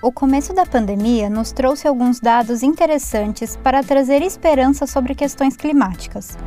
O começo da pandemia nos trouxe alguns dados interessantes para trazer esperança sobre questões climáticas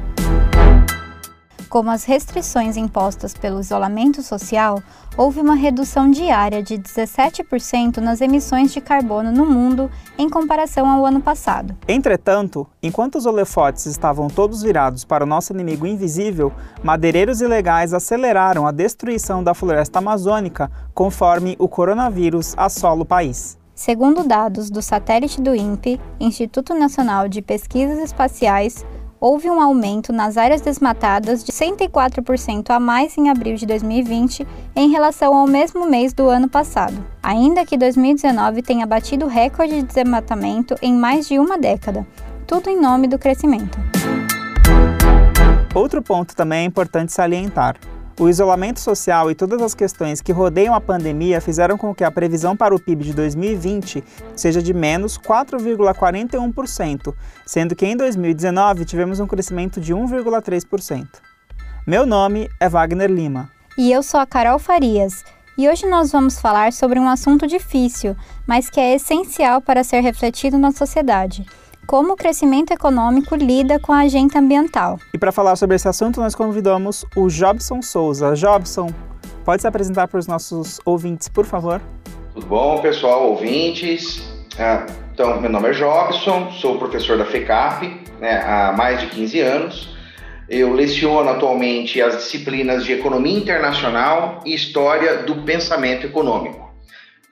como as restrições impostas pelo isolamento social, houve uma redução diária de 17% nas emissões de carbono no mundo em comparação ao ano passado. Entretanto, enquanto os holofotes estavam todos virados para o nosso inimigo invisível, madeireiros ilegais aceleraram a destruição da floresta amazônica conforme o coronavírus assola o país. Segundo dados do satélite do INPE, Instituto Nacional de Pesquisas Espaciais, houve um aumento nas áreas desmatadas de 104% a mais em abril de 2020 em relação ao mesmo mês do ano passado, ainda que 2019 tenha batido recorde de desmatamento em mais de uma década, tudo em nome do crescimento. Outro ponto também é importante salientar. O isolamento social e todas as questões que rodeiam a pandemia fizeram com que a previsão para o PIB de 2020 seja de menos 4,41%, sendo que em 2019 tivemos um crescimento de 1,3%. Meu nome é Wagner Lima. E eu sou a Carol Farias. E hoje nós vamos falar sobre um assunto difícil, mas que é essencial para ser refletido na sociedade como o crescimento econômico lida com a agenda ambiental. E para falar sobre esse assunto, nós convidamos o Jobson Souza. Jobson, pode se apresentar para os nossos ouvintes, por favor? Tudo bom, pessoal, ouvintes? Ah, então, meu nome é Jobson, sou professor da FECAP né, há mais de 15 anos. Eu leciono atualmente as disciplinas de Economia Internacional e História do Pensamento Econômico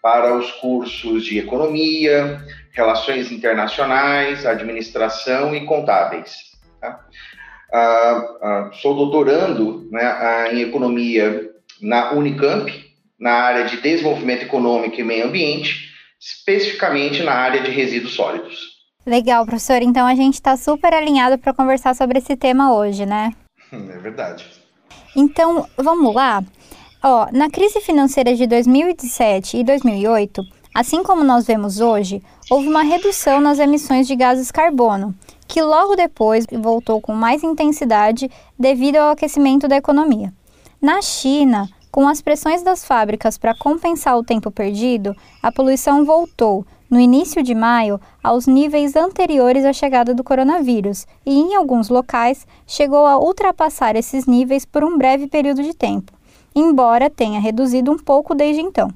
para os cursos de Economia, Relações Internacionais, Administração e Contábeis. Tá? Ah, ah, sou doutorando né, em Economia na Unicamp, na área de Desenvolvimento Econômico e Meio Ambiente, especificamente na área de resíduos sólidos. Legal, professor. Então a gente está super alinhado para conversar sobre esse tema hoje, né? É verdade. Então, vamos lá. Ó, na crise financeira de 2017 e 2008, assim como nós vemos hoje, houve uma redução nas emissões de gases carbono, que logo depois voltou com mais intensidade devido ao aquecimento da economia. Na China, com as pressões das fábricas para compensar o tempo perdido, a poluição voltou, no início de maio, aos níveis anteriores à chegada do coronavírus e, em alguns locais, chegou a ultrapassar esses níveis por um breve período de tempo embora tenha reduzido um pouco desde então.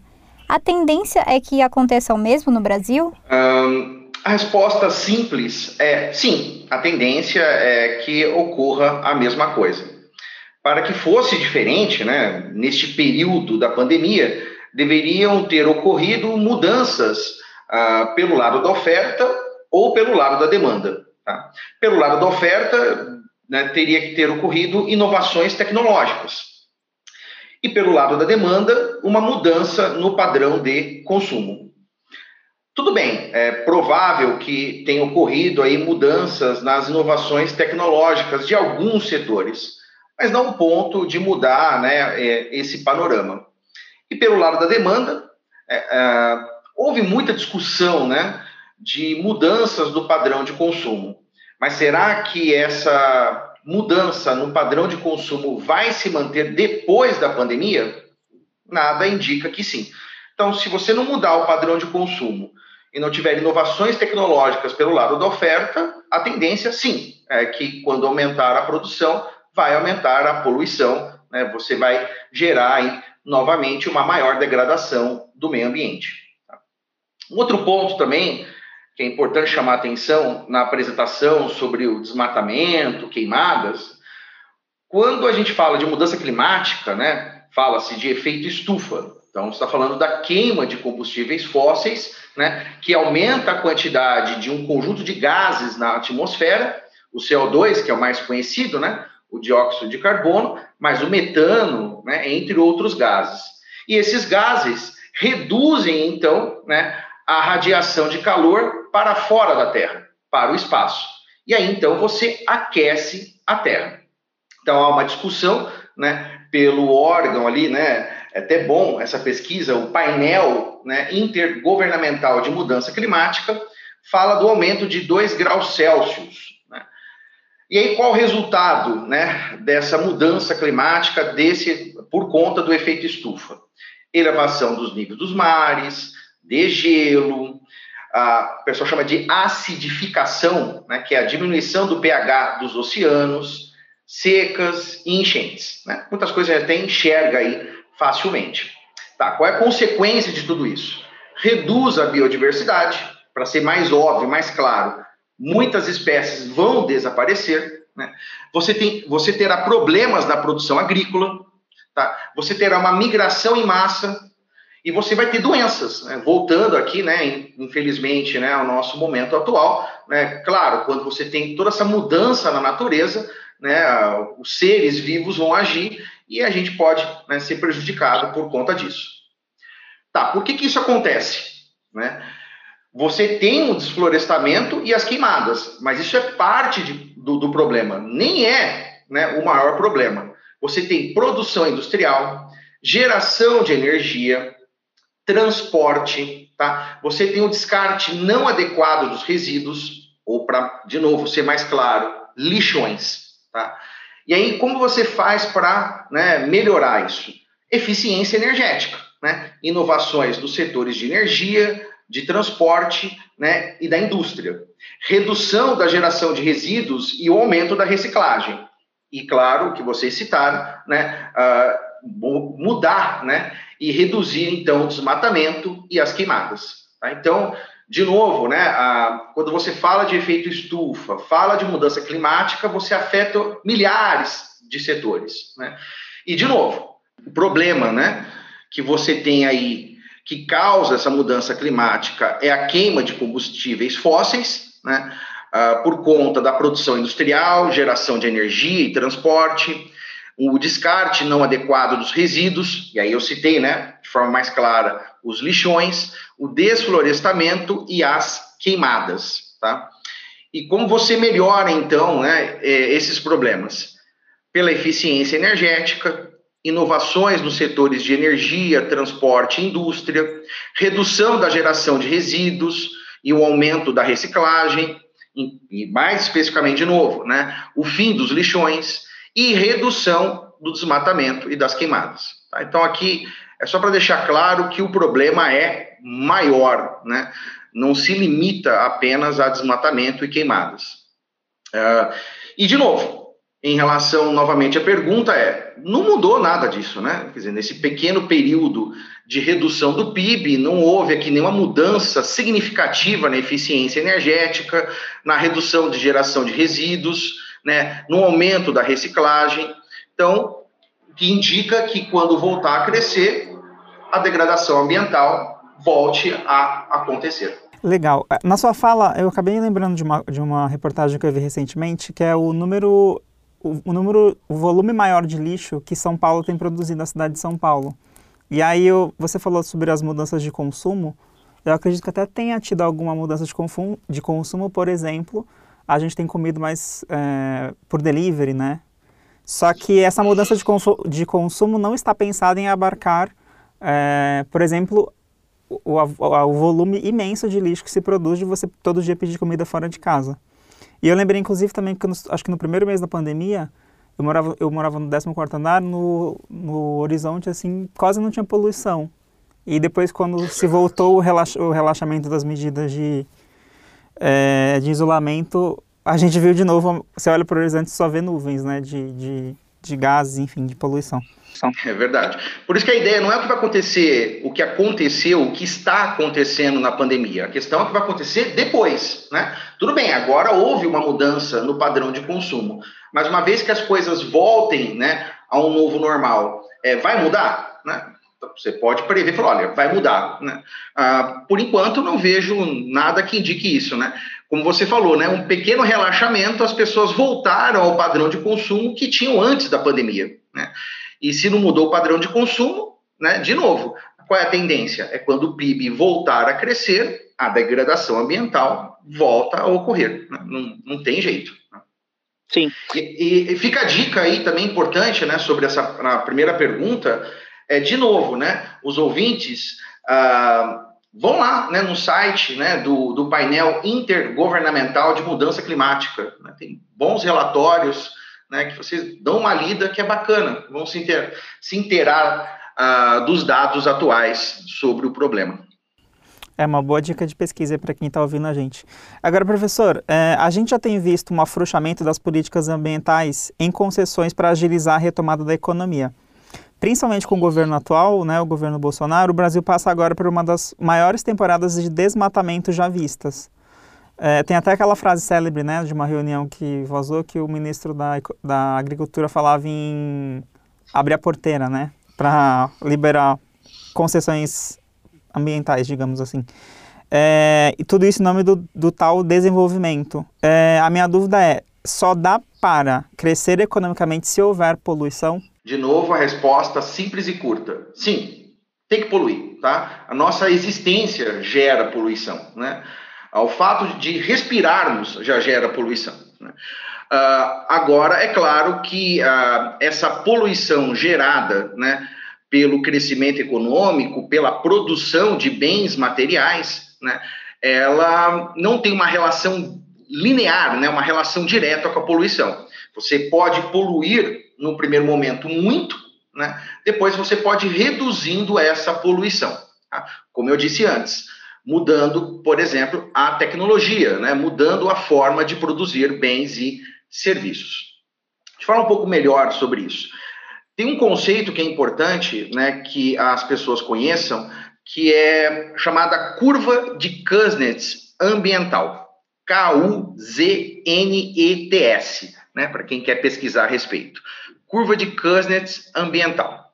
A tendência é que aconteça o mesmo no Brasil? Um, a resposta simples é sim, a tendência é que ocorra a mesma coisa. Para que fosse diferente, né, neste período da pandemia, deveriam ter ocorrido mudanças uh, pelo lado da oferta ou pelo lado da demanda. Tá? Pelo lado da oferta, né, teria que ter ocorrido inovações tecnológicas e, pelo lado da demanda, uma mudança no padrão de consumo. Tudo bem, é provável que tenha ocorrido aí mudanças nas inovações tecnológicas de alguns setores, mas não o ponto de mudar né, é, esse panorama. E pelo lado da demanda, é, é, houve muita discussão né, de mudanças do padrão de consumo. Mas será que essa mudança no padrão de consumo vai se manter depois da pandemia? Nada indica que sim. Então, se você não mudar o padrão de consumo e não tiver inovações tecnológicas pelo lado da oferta, a tendência, sim, é que quando aumentar a produção, vai aumentar a poluição, né? você vai gerar aí, novamente uma maior degradação do meio ambiente. Um outro ponto também que é importante chamar atenção na apresentação sobre o desmatamento, queimadas, quando a gente fala de mudança climática, né, fala-se de efeito estufa. Então, está falando da queima de combustíveis fósseis, né, que aumenta a quantidade de um conjunto de gases na atmosfera, o CO2, que é o mais conhecido, né, o dióxido de carbono, mas o metano, né, entre outros gases. E esses gases reduzem, então, né, a radiação de calor para fora da Terra, para o espaço. E aí então você aquece a Terra. Então há uma discussão, né, pelo órgão ali, né, é até bom essa pesquisa, o painel né, intergovernamental de mudança climática fala do aumento de 2 graus Celsius. Né? E aí qual o resultado né, dessa mudança climática desse por conta do efeito estufa? Elevação dos níveis dos mares, degelo, a pessoa chama de acidificação, né, que é a diminuição do pH dos oceanos, secas e enchentes. Né? Muitas coisas a gente até enxerga aí facilmente. Tá, qual é a consequência de tudo isso? Reduz a biodiversidade, para ser mais óbvio, mais claro, muitas espécies vão desaparecer. Né? Você, tem, você terá problemas na produção agrícola, tá? você terá uma migração em massa e você vai ter doenças. Né? Voltando aqui, né, infelizmente, né, ao nosso momento atual, né, claro, quando você tem toda essa mudança na natureza, né, os seres vivos vão agir e a gente pode né, ser prejudicado por conta disso. Tá, por que, que isso acontece? Né? Você tem o desflorestamento e as queimadas, mas isso é parte de, do, do problema, nem é né, o maior problema. Você tem produção industrial, geração de energia, transporte, tá? Você tem o descarte não adequado dos resíduos, ou para, de novo, ser mais claro, lixões, tá? E aí, como você faz para né, melhorar isso? Eficiência energética, né? Inovações dos setores de energia, de transporte né, e da indústria. Redução da geração de resíduos e o aumento da reciclagem. E, claro, que vocês citaram, né, uh, mudar né, e reduzir, então, o desmatamento e as queimadas. Tá? Então, de novo, né, a, quando você fala de efeito estufa, fala de mudança climática, você afeta milhares de setores. Né? E, de novo, o problema né, que você tem aí, que causa essa mudança climática, é a queima de combustíveis fósseis, né, uh, por conta da produção industrial, geração de energia e transporte, o descarte não adequado dos resíduos, e aí eu citei, né, de forma mais clara, os lixões, o desflorestamento e as queimadas, tá? E como você melhora, então, né, é, esses problemas? Pela eficiência energética, inovações nos setores de energia, transporte e indústria, redução da geração de resíduos e o aumento da reciclagem, e mais especificamente, de novo, né, o fim dos lixões, e redução do desmatamento e das queimadas. Tá? Então, aqui é só para deixar claro que o problema é maior, né? não se limita apenas a desmatamento e queimadas. Uh, e, de novo, em relação novamente à pergunta, é: não mudou nada disso, né? Quer dizer, nesse pequeno período de redução do PIB, não houve aqui nenhuma mudança significativa na eficiência energética, na redução de geração de resíduos né, no aumento da reciclagem. Então, que indica que quando voltar a crescer, a degradação ambiental volte a acontecer. Legal. Na sua fala, eu acabei lembrando de uma, de uma reportagem que eu vi recentemente, que é o número, o, o número, o volume maior de lixo que São Paulo tem produzido na cidade de São Paulo. E aí eu, você falou sobre as mudanças de consumo. Eu acredito que até tenha tido alguma mudança de, consumo, de consumo, por exemplo, a gente tem comido mais é, por delivery, né? Só que essa mudança de, consu de consumo não está pensada em abarcar, é, por exemplo, o, o, o, volume imenso de lixo que se produz de você todo dia pedir comida fora de casa. E eu lembrei, inclusive, também que no, acho que no primeiro mês da pandemia, eu morava, eu morava no 14º andar, no, no horizonte, assim, quase não tinha poluição. E depois, quando se voltou o, relax, o relaxamento das medidas de é, de isolamento, a gente viu de novo, você olha para o horizonte e só vê nuvens, né, de, de, de gases, enfim, de poluição. É verdade. Por isso que a ideia não é o que vai acontecer, o que aconteceu, o que está acontecendo na pandemia. A questão é o que vai acontecer depois, né? Tudo bem, agora houve uma mudança no padrão de consumo, mas uma vez que as coisas voltem, né, a um novo normal, é, vai mudar, né? Você pode prever, falar, olha, vai mudar. Né? Ah, por enquanto, não vejo nada que indique isso. Né? Como você falou, né, um pequeno relaxamento, as pessoas voltaram ao padrão de consumo que tinham antes da pandemia. Né? E se não mudou o padrão de consumo, né, de novo, qual é a tendência? É quando o PIB voltar a crescer, a degradação ambiental volta a ocorrer. Né? Não, não tem jeito. Né? Sim. E, e, fica a dica aí também importante, né, sobre essa primeira pergunta, é, de novo, né, os ouvintes ah, vão lá né, no site né, do, do painel intergovernamental de mudança climática. Né, tem bons relatórios né, que vocês dão uma lida que é bacana, vão se, inter, se inteirar ah, dos dados atuais sobre o problema. É uma boa dica de pesquisa para quem está ouvindo a gente. Agora, professor, é, a gente já tem visto um afrouxamento das políticas ambientais em concessões para agilizar a retomada da economia. Principalmente com o governo atual, né, o governo Bolsonaro, o Brasil passa agora por uma das maiores temporadas de desmatamento já vistas. É, tem até aquela frase célebre né, de uma reunião que vazou que o ministro da, da Agricultura falava em abrir a porteira né, para liberar concessões ambientais, digamos assim. É, e tudo isso em nome do, do tal desenvolvimento. É, a minha dúvida é: só dá para crescer economicamente se houver poluição? De novo, a resposta simples e curta: sim, tem que poluir. Tá? A nossa existência gera poluição. Né? O fato de respirarmos já gera poluição. Né? Uh, agora, é claro que uh, essa poluição gerada, né, pelo crescimento econômico, pela produção de bens materiais, né, ela não tem uma relação linear, né, uma relação direta com a poluição. Você pode poluir no primeiro momento muito, né, depois você pode ir reduzindo essa poluição. Tá? Como eu disse antes, mudando, por exemplo, a tecnologia, né, mudando a forma de produzir bens e serviços. Deixa eu falar um pouco melhor sobre isso. Tem um conceito que é importante, né, que as pessoas conheçam, que é chamada curva de Kuznets ambiental. K-U-Z-N-E-T-S, né, para quem quer pesquisar a respeito. Curva de Kuznets ambiental.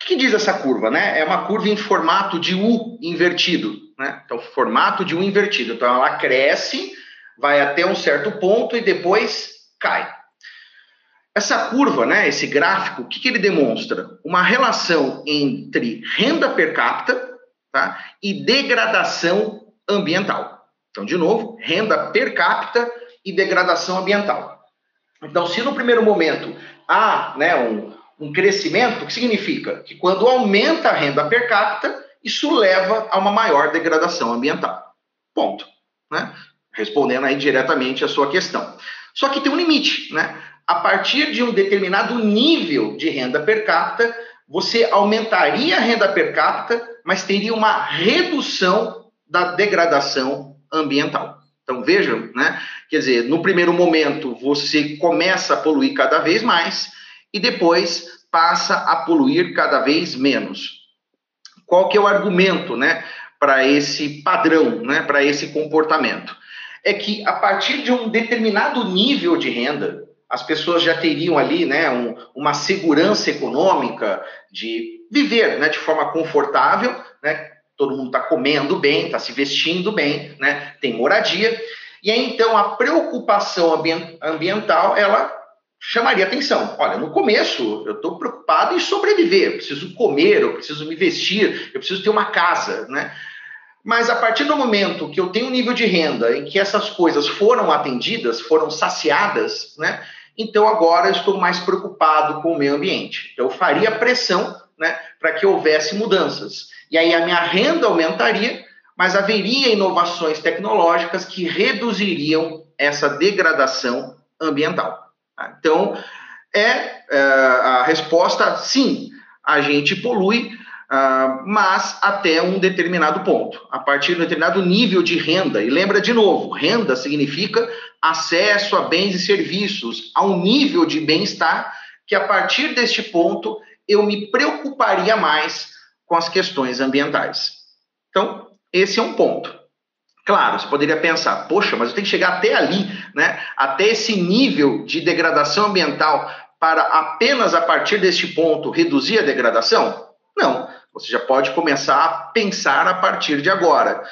O que, diz essa curva? Né? É uma curva em formato de U invertido. Né? Então, formato de U invertido. Então, ela cresce, vai até um certo ponto e depois cai. Essa curva, né, esse gráfico, o que, que ele demonstra? Uma relação entre renda per capita tá, e degradação ambiental. Então, de novo, renda per capita e degradação ambiental. Então, se no primeiro momento há né, um, um crescimento, que significa? Que quando aumenta a renda per capita, isso leva a uma maior degradação ambiental. Ponto. Né? Respondendo aí diretamente a sua questão. Só que tem um limite, né? a partir de um determinado nível de renda per capita, você aumentaria a renda per capita, mas teria uma redução da degradação ambiental. Então vejam, né? Quer dizer, no primeiro momento você começa a poluir cada vez mais e depois passa a poluir cada vez menos. Qual que é o argumento, né, para esse padrão, né, para esse comportamento? É que a partir de um determinado nível de renda, as pessoas já teriam ali né, um, uma segurança econômica de viver né, de forma confortável, né, todo mundo está comendo bem, está se vestindo bem, né, tem moradia, e aí então a preocupação ambiental ela chamaria atenção. Olha, no começo eu estou preocupado em sobreviver, eu preciso comer, eu preciso me vestir, eu preciso ter uma casa, né? Mas a partir do momento que eu tenho um nível de renda em que essas coisas foram atendidas, foram saciadas, né? então agora eu estou mais preocupado com o meio ambiente. Então, eu faria pressão né, para que houvesse mudanças. E aí a minha renda aumentaria, mas haveria inovações tecnológicas que reduziriam essa degradação ambiental. Tá? Então, é, é a resposta sim, a gente polui, Uh, mas até um determinado ponto, a partir de um determinado nível de renda. E lembra de novo: renda significa acesso a bens e serviços, a um nível de bem-estar que a partir deste ponto eu me preocuparia mais com as questões ambientais. Então, esse é um ponto. Claro, você poderia pensar, poxa, mas eu tenho que chegar até ali, né? Até esse nível de degradação ambiental para apenas a partir deste ponto reduzir a degradação? Não. Você já pode começar a pensar a partir de agora.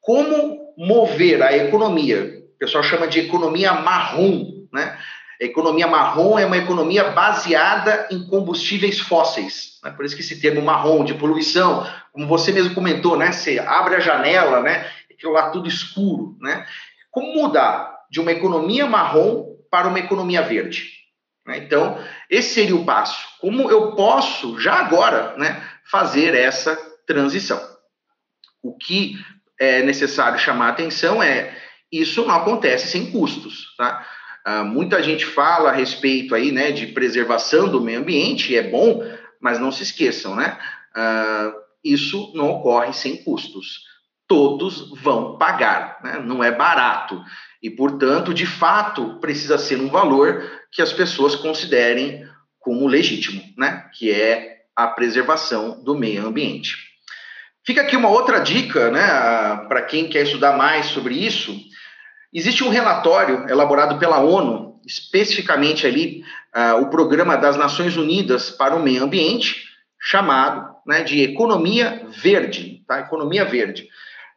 Como mover a economia? O pessoal chama de economia marrom, né? A economia marrom é uma economia baseada em combustíveis fósseis. Né? Por isso que esse termo marrom, de poluição, como você mesmo comentou, né? Você abre a janela, né? Aquilo lá tudo escuro, né? Como mudar de uma economia marrom para uma economia verde? Né? Então, esse seria o passo. Como eu posso, já agora, né, fazer essa transição? O que é necessário chamar atenção é isso não acontece sem custos, tá? Uh, muita gente fala a respeito aí, né, de preservação do meio ambiente, é bom, mas não se esqueçam, né? Uh, isso não ocorre sem custos todos vão pagar, né? não é barato. E, portanto, de fato, precisa ser um valor que as pessoas considerem como legítimo, né? que é a preservação do meio ambiente. Fica aqui uma outra dica né, para quem quer estudar mais sobre isso. Existe um relatório elaborado pela ONU, especificamente ali uh, o Programa das Nações Unidas para o Meio Ambiente, chamado né, de Economia Verde. Tá? Economia Verde.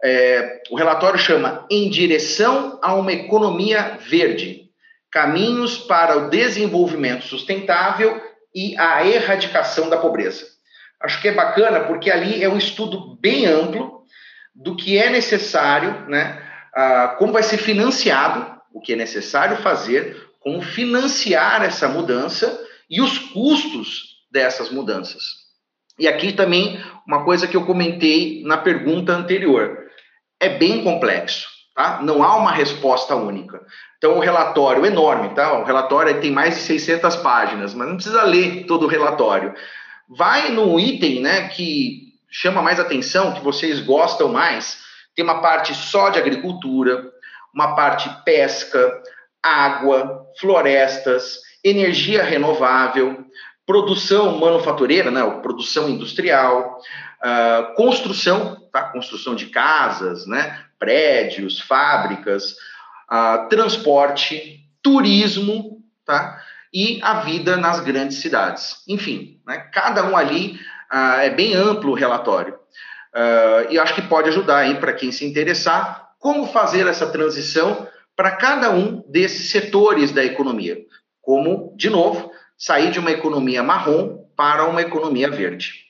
É, o relatório chama Em Direção a uma Economia Verde: Caminhos para o Desenvolvimento Sustentável e a Erradicação da Pobreza. Acho que é bacana porque ali é um estudo bem amplo do que é necessário, né, ah, como vai ser financiado, o que é necessário fazer, como financiar essa mudança e os custos dessas mudanças. E aqui também uma coisa que eu comentei na pergunta anterior é bem complexo, tá? Não há uma resposta única. Então, o relatório é enorme, tá? O relatório tem mais de 600 páginas, mas não precisa ler todo o relatório. Vai no item, né, que chama mais atenção, que vocês gostam mais. Tem uma parte só de agricultura, uma parte pesca, água, florestas, energia renovável, produção manufatureira, né, produção industrial, uh, construção, tá, construção de casas, né, prédios, fábricas, uh, transporte, turismo, tá, e a vida nas grandes cidades. Enfim, né, cada um ali uh, é bem amplo o relatório. Uh, e acho que pode ajudar aí para quem se interessar como fazer essa transição para cada um desses setores da economia. Como, de novo, sair de uma economia marrom para uma economia verde.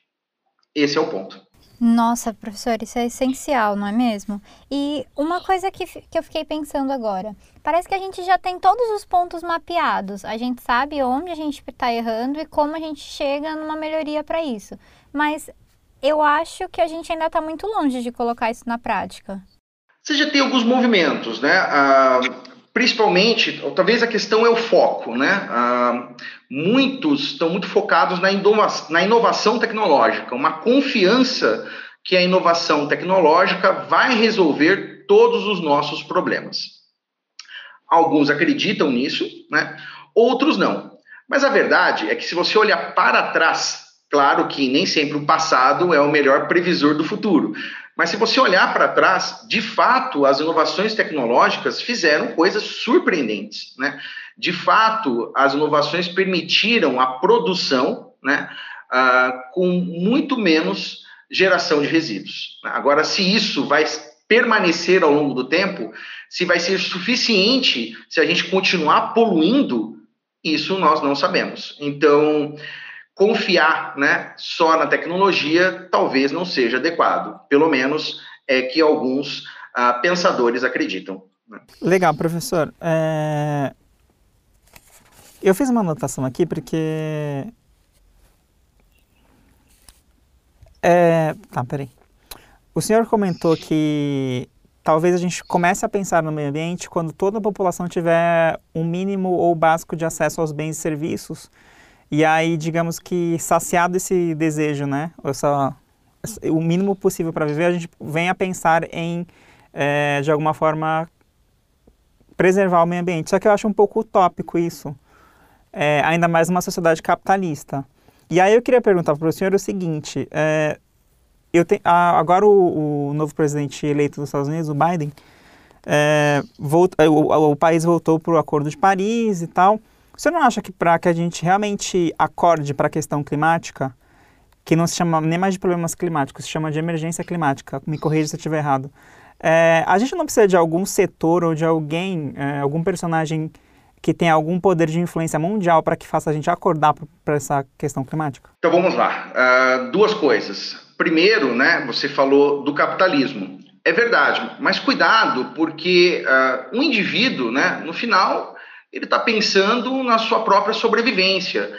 Esse é o ponto. Nossa, professor, isso é essencial, não é mesmo? E uma coisa que, que eu fiquei pensando agora: parece que a gente já tem todos os pontos mapeados, a gente sabe onde a gente está errando e como a gente chega numa melhoria para isso. Mas eu acho que a gente ainda está muito longe de colocar isso na prática. Você já tem alguns movimentos, né? Ah, principalmente, talvez a questão é o foco, né? Ah, muitos estão muito focados na, na inovação tecnológica, uma confiança que a inovação tecnológica vai resolver todos os nossos problemas. Alguns acreditam nisso, né? Outros não. Mas a verdade é que se você olhar para trás, claro que nem sempre o passado é o melhor previsor do futuro. Mas se você olhar para trás, de fato, as inovações tecnológicas fizeram coisas surpreendentes. Né? De fato, as inovações permitiram a produção né, uh, com muito menos geração de resíduos. Agora, se isso vai permanecer ao longo do tempo, se vai ser suficiente se a gente continuar poluindo, isso nós não sabemos. Então, confiar né, só na tecnologia talvez não seja adequado. Pelo menos é que alguns uh, pensadores acreditam. Né? Legal, professor. É... Eu fiz uma anotação aqui porque. É... Tá, peraí. O senhor comentou que talvez a gente comece a pensar no meio ambiente quando toda a população tiver um mínimo ou básico de acesso aos bens e serviços e aí, digamos que saciado esse desejo, né, essa, o mínimo possível para viver, a gente vem a pensar em, é, de alguma forma, preservar o meio ambiente. Só que eu acho um pouco utópico isso, é, ainda mais numa sociedade capitalista. E aí eu queria perguntar para o senhor o seguinte: é, eu te, a, agora o, o, novo presidente eleito dos Estados Unidos, o Biden, é, volt, o, o, o país voltou para o Acordo de Paris e tal. Você não acha que para que a gente realmente acorde para a questão climática, que não se chama nem mais de problemas climáticos, se chama de emergência climática, me corrija se eu estiver errado, é, a gente não precisa de algum setor ou de alguém, é, algum personagem que tenha algum poder de influência mundial para que faça a gente acordar para essa questão climática? Então vamos lá. Uh, duas coisas. Primeiro, né, você falou do capitalismo. É verdade, mas cuidado, porque uh, um indivíduo, né, no final, ele está pensando na sua própria sobrevivência.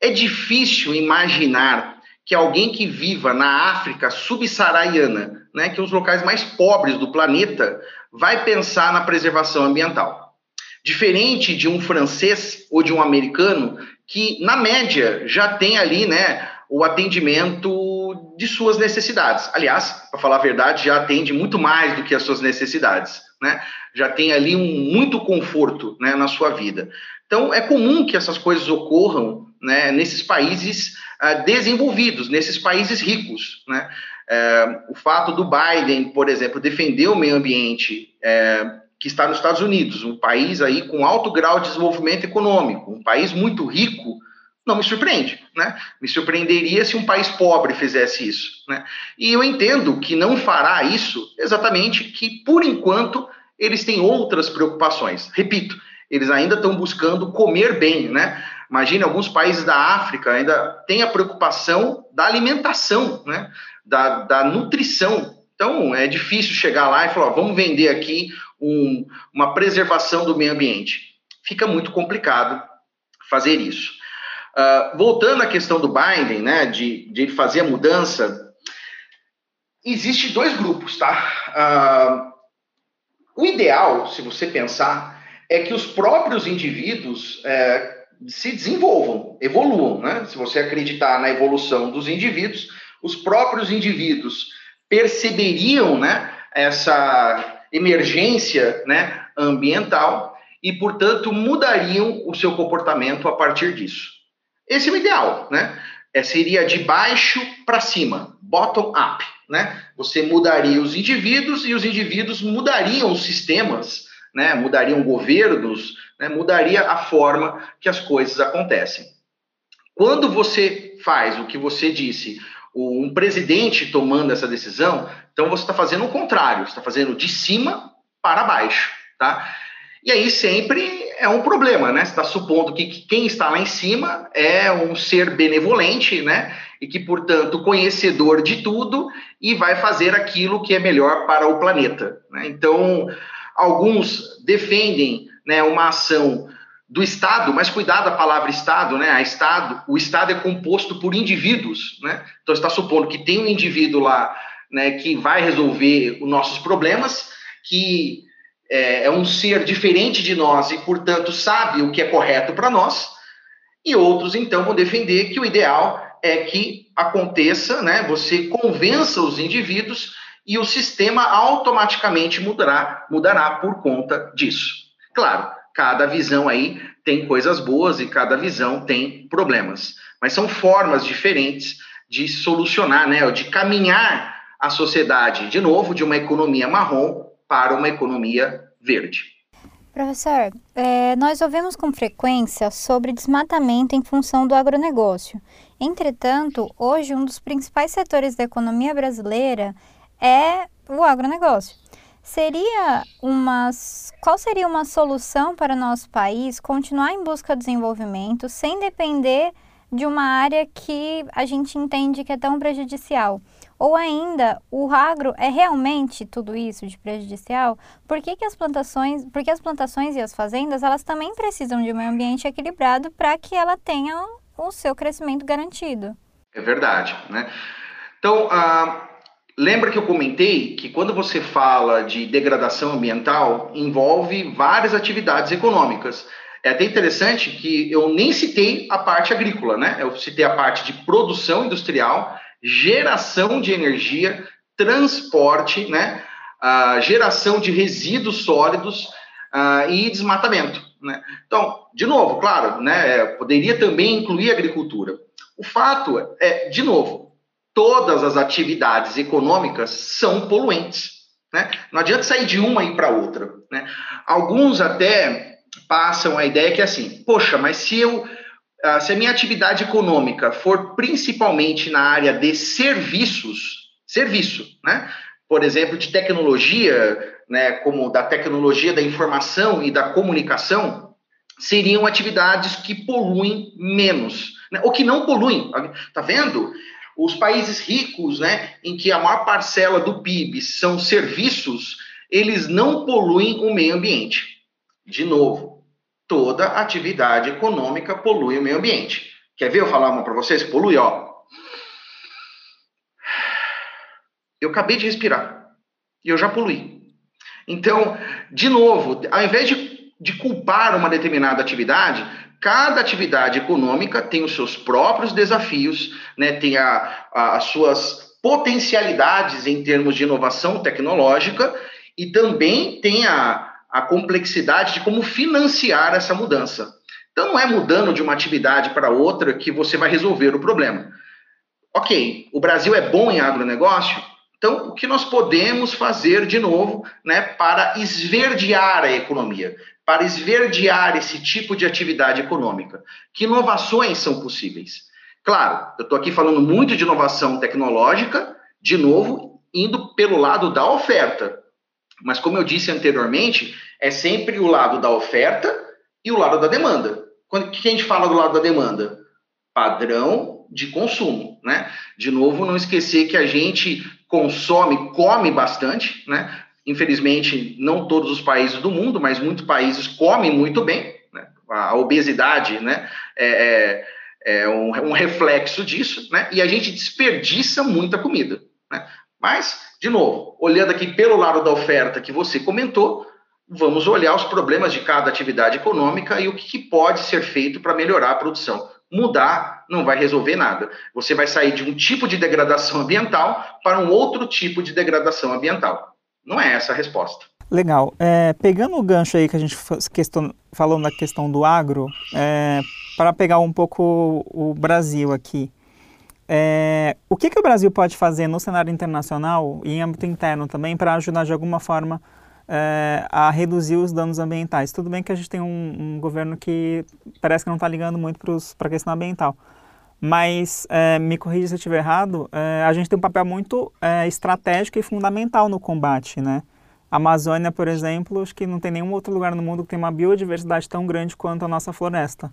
É difícil imaginar que alguém que viva na África subsaariana, né, que é um dos locais mais pobres do planeta, vai pensar na preservação ambiental. Diferente de um francês ou de um americano que, na média, já tem ali né, o atendimento de suas necessidades. Aliás, para falar a verdade, já atende muito mais do que as suas necessidades, né? Já tem ali um muito conforto, né, na sua vida. Então, é comum que essas coisas ocorram, né, nesses países uh, desenvolvidos, nesses países ricos, né? É, o fato do Biden, por exemplo, defender o meio ambiente é, que está nos Estados Unidos, um país aí com alto grau de desenvolvimento econômico, um país muito rico, não me surpreende, né? Me surpreenderia se um país pobre fizesse isso, né? E eu entendo que não fará isso exatamente que, por enquanto, eles têm outras preocupações. Repito, eles ainda estão buscando comer bem, né? Imagine alguns países da África ainda têm a preocupação da alimentação, né? Da, da nutrição. Então, é difícil chegar lá e falar, vamos vender aqui um, uma preservação do meio ambiente. Fica muito complicado fazer isso. Uh, voltando à questão do Biden, né, de, de ele fazer a mudança, existe dois grupos, tá? Uh, o ideal, se você pensar, é que os próprios indivíduos é, se desenvolvam, evoluam, né? Se você acreditar na evolução dos indivíduos, os próprios indivíduos perceberiam, né, essa emergência, né, ambiental e, portanto, mudariam o seu comportamento a partir disso. Esse é o ideal, né? É, seria de baixo para cima, bottom up, né? Você mudaria os indivíduos e os indivíduos mudariam os sistemas, né? Mudariam governos, né? mudaria a forma que as coisas acontecem. Quando você faz o que você disse, um presidente tomando essa decisão, então você está fazendo o contrário, está fazendo de cima para baixo, tá? E aí sempre é um problema, né? Você está supondo que, que quem está lá em cima é um ser benevolente, né? E que, portanto, conhecedor de tudo e vai fazer aquilo que é melhor para o planeta. Né? Então, alguns defendem né, uma ação do Estado, mas cuidado a palavra Estado, né? A Estado, o Estado é composto por indivíduos, né? Então está supondo que tem um indivíduo lá, né, que vai resolver os nossos problemas, que é, é um ser diferente de nós e, portanto, sabe o que é correto para nós, e outros, então, vão defender que o ideal é que aconteça, né, você convença os indivíduos e o sistema automaticamente mudará, mudará por conta disso. Claro, cada visão aí tem coisas boas e cada visão tem problemas, mas são formas diferentes de solucionar, né, de caminhar a sociedade, de novo, de uma economia marrom para uma economia verde. Professor, é, nós ouvimos com frequência sobre desmatamento em função do agronegócio. Entretanto, hoje um dos principais setores da economia brasileira é o agronegócio. Seria uma, qual seria uma solução para o nosso país continuar em busca do desenvolvimento sem depender de uma área que a gente entende que é tão prejudicial? Ou ainda, o agro é realmente tudo isso de prejudicial? Por que, que as plantações, porque as plantações e as fazendas, elas também precisam de um meio ambiente equilibrado para que ela tenha o seu crescimento garantido? É verdade, né? Então, ah, lembra que eu comentei que quando você fala de degradação ambiental, envolve várias atividades econômicas. É até interessante que eu nem citei a parte agrícola, né? Eu citei a parte de produção industrial geração de energia, transporte, né, uh, geração de resíduos sólidos uh, e desmatamento. Né? Então, de novo, claro, né, poderia também incluir agricultura. O fato é, de novo, todas as atividades econômicas são poluentes. Né? Não adianta sair de uma e ir para outra. Né? Alguns até passam a ideia que é assim, poxa, mas se eu ah, se a minha atividade econômica for principalmente na área de serviços, serviço, né? Por exemplo, de tecnologia, né, como da tecnologia da informação e da comunicação, seriam atividades que poluem menos, né, ou que não poluem. Tá vendo? Os países ricos, né, em que a maior parcela do PIB são serviços, eles não poluem o meio ambiente. De novo, toda atividade econômica polui o meio ambiente. Quer ver eu falar uma para vocês? Polui, ó. Eu acabei de respirar e eu já poluí. Então, de novo, ao invés de, de culpar uma determinada atividade, Cada atividade econômica tem os seus próprios desafios, né? tem a, a, as suas potencialidades em termos de inovação tecnológica e também tem a, a complexidade de como financiar essa mudança. Então, não é mudando de uma atividade para outra que você vai resolver o problema. Ok, o Brasil é bom em agronegócio? Então, o que nós podemos fazer de novo né, para esverdear a economia, para esverdear esse tipo de atividade econômica? Que inovações são possíveis? Claro, eu estou aqui falando muito de inovação tecnológica, de novo, indo pelo lado da oferta. Mas, como eu disse anteriormente, é sempre o lado da oferta e o lado da demanda. Quando que a gente fala do lado da demanda? Padrão de consumo, né? De novo, não esquecer que a gente consome, come bastante, né? Infelizmente, não todos os países do mundo, mas muitos países comem muito bem. Né? A obesidade, né? É, é, é um, um, reflexo disso, né? E a gente desperdiça muita comida, né? Mas, de novo, olhando aqui pelo lado da oferta que você comentou, vamos olhar os problemas de cada atividade econômica e o que, pode ser feito para melhorar a produção. Mudar não vai resolver nada. Você vai sair de um tipo de degradação ambiental para um outro tipo de degradação ambiental. Não é essa a resposta. Legal. É, pegando o gancho aí que a gente questão, falou na questão do agro, é, para pegar um pouco o Brasil aqui, é, o que, que o Brasil pode fazer no cenário internacional e em âmbito interno também para ajudar de alguma forma é, a reduzir os danos ambientais. Tudo bem que a gente tem um, um governo que parece que não está ligando muito para a questão ambiental, mas é, me corrija se eu estiver errado, é, a gente tem um papel muito é, estratégico e fundamental no combate, né? A Amazônia, por exemplo, acho que não tem nenhum outro lugar no mundo que tem uma biodiversidade tão grande quanto a nossa floresta.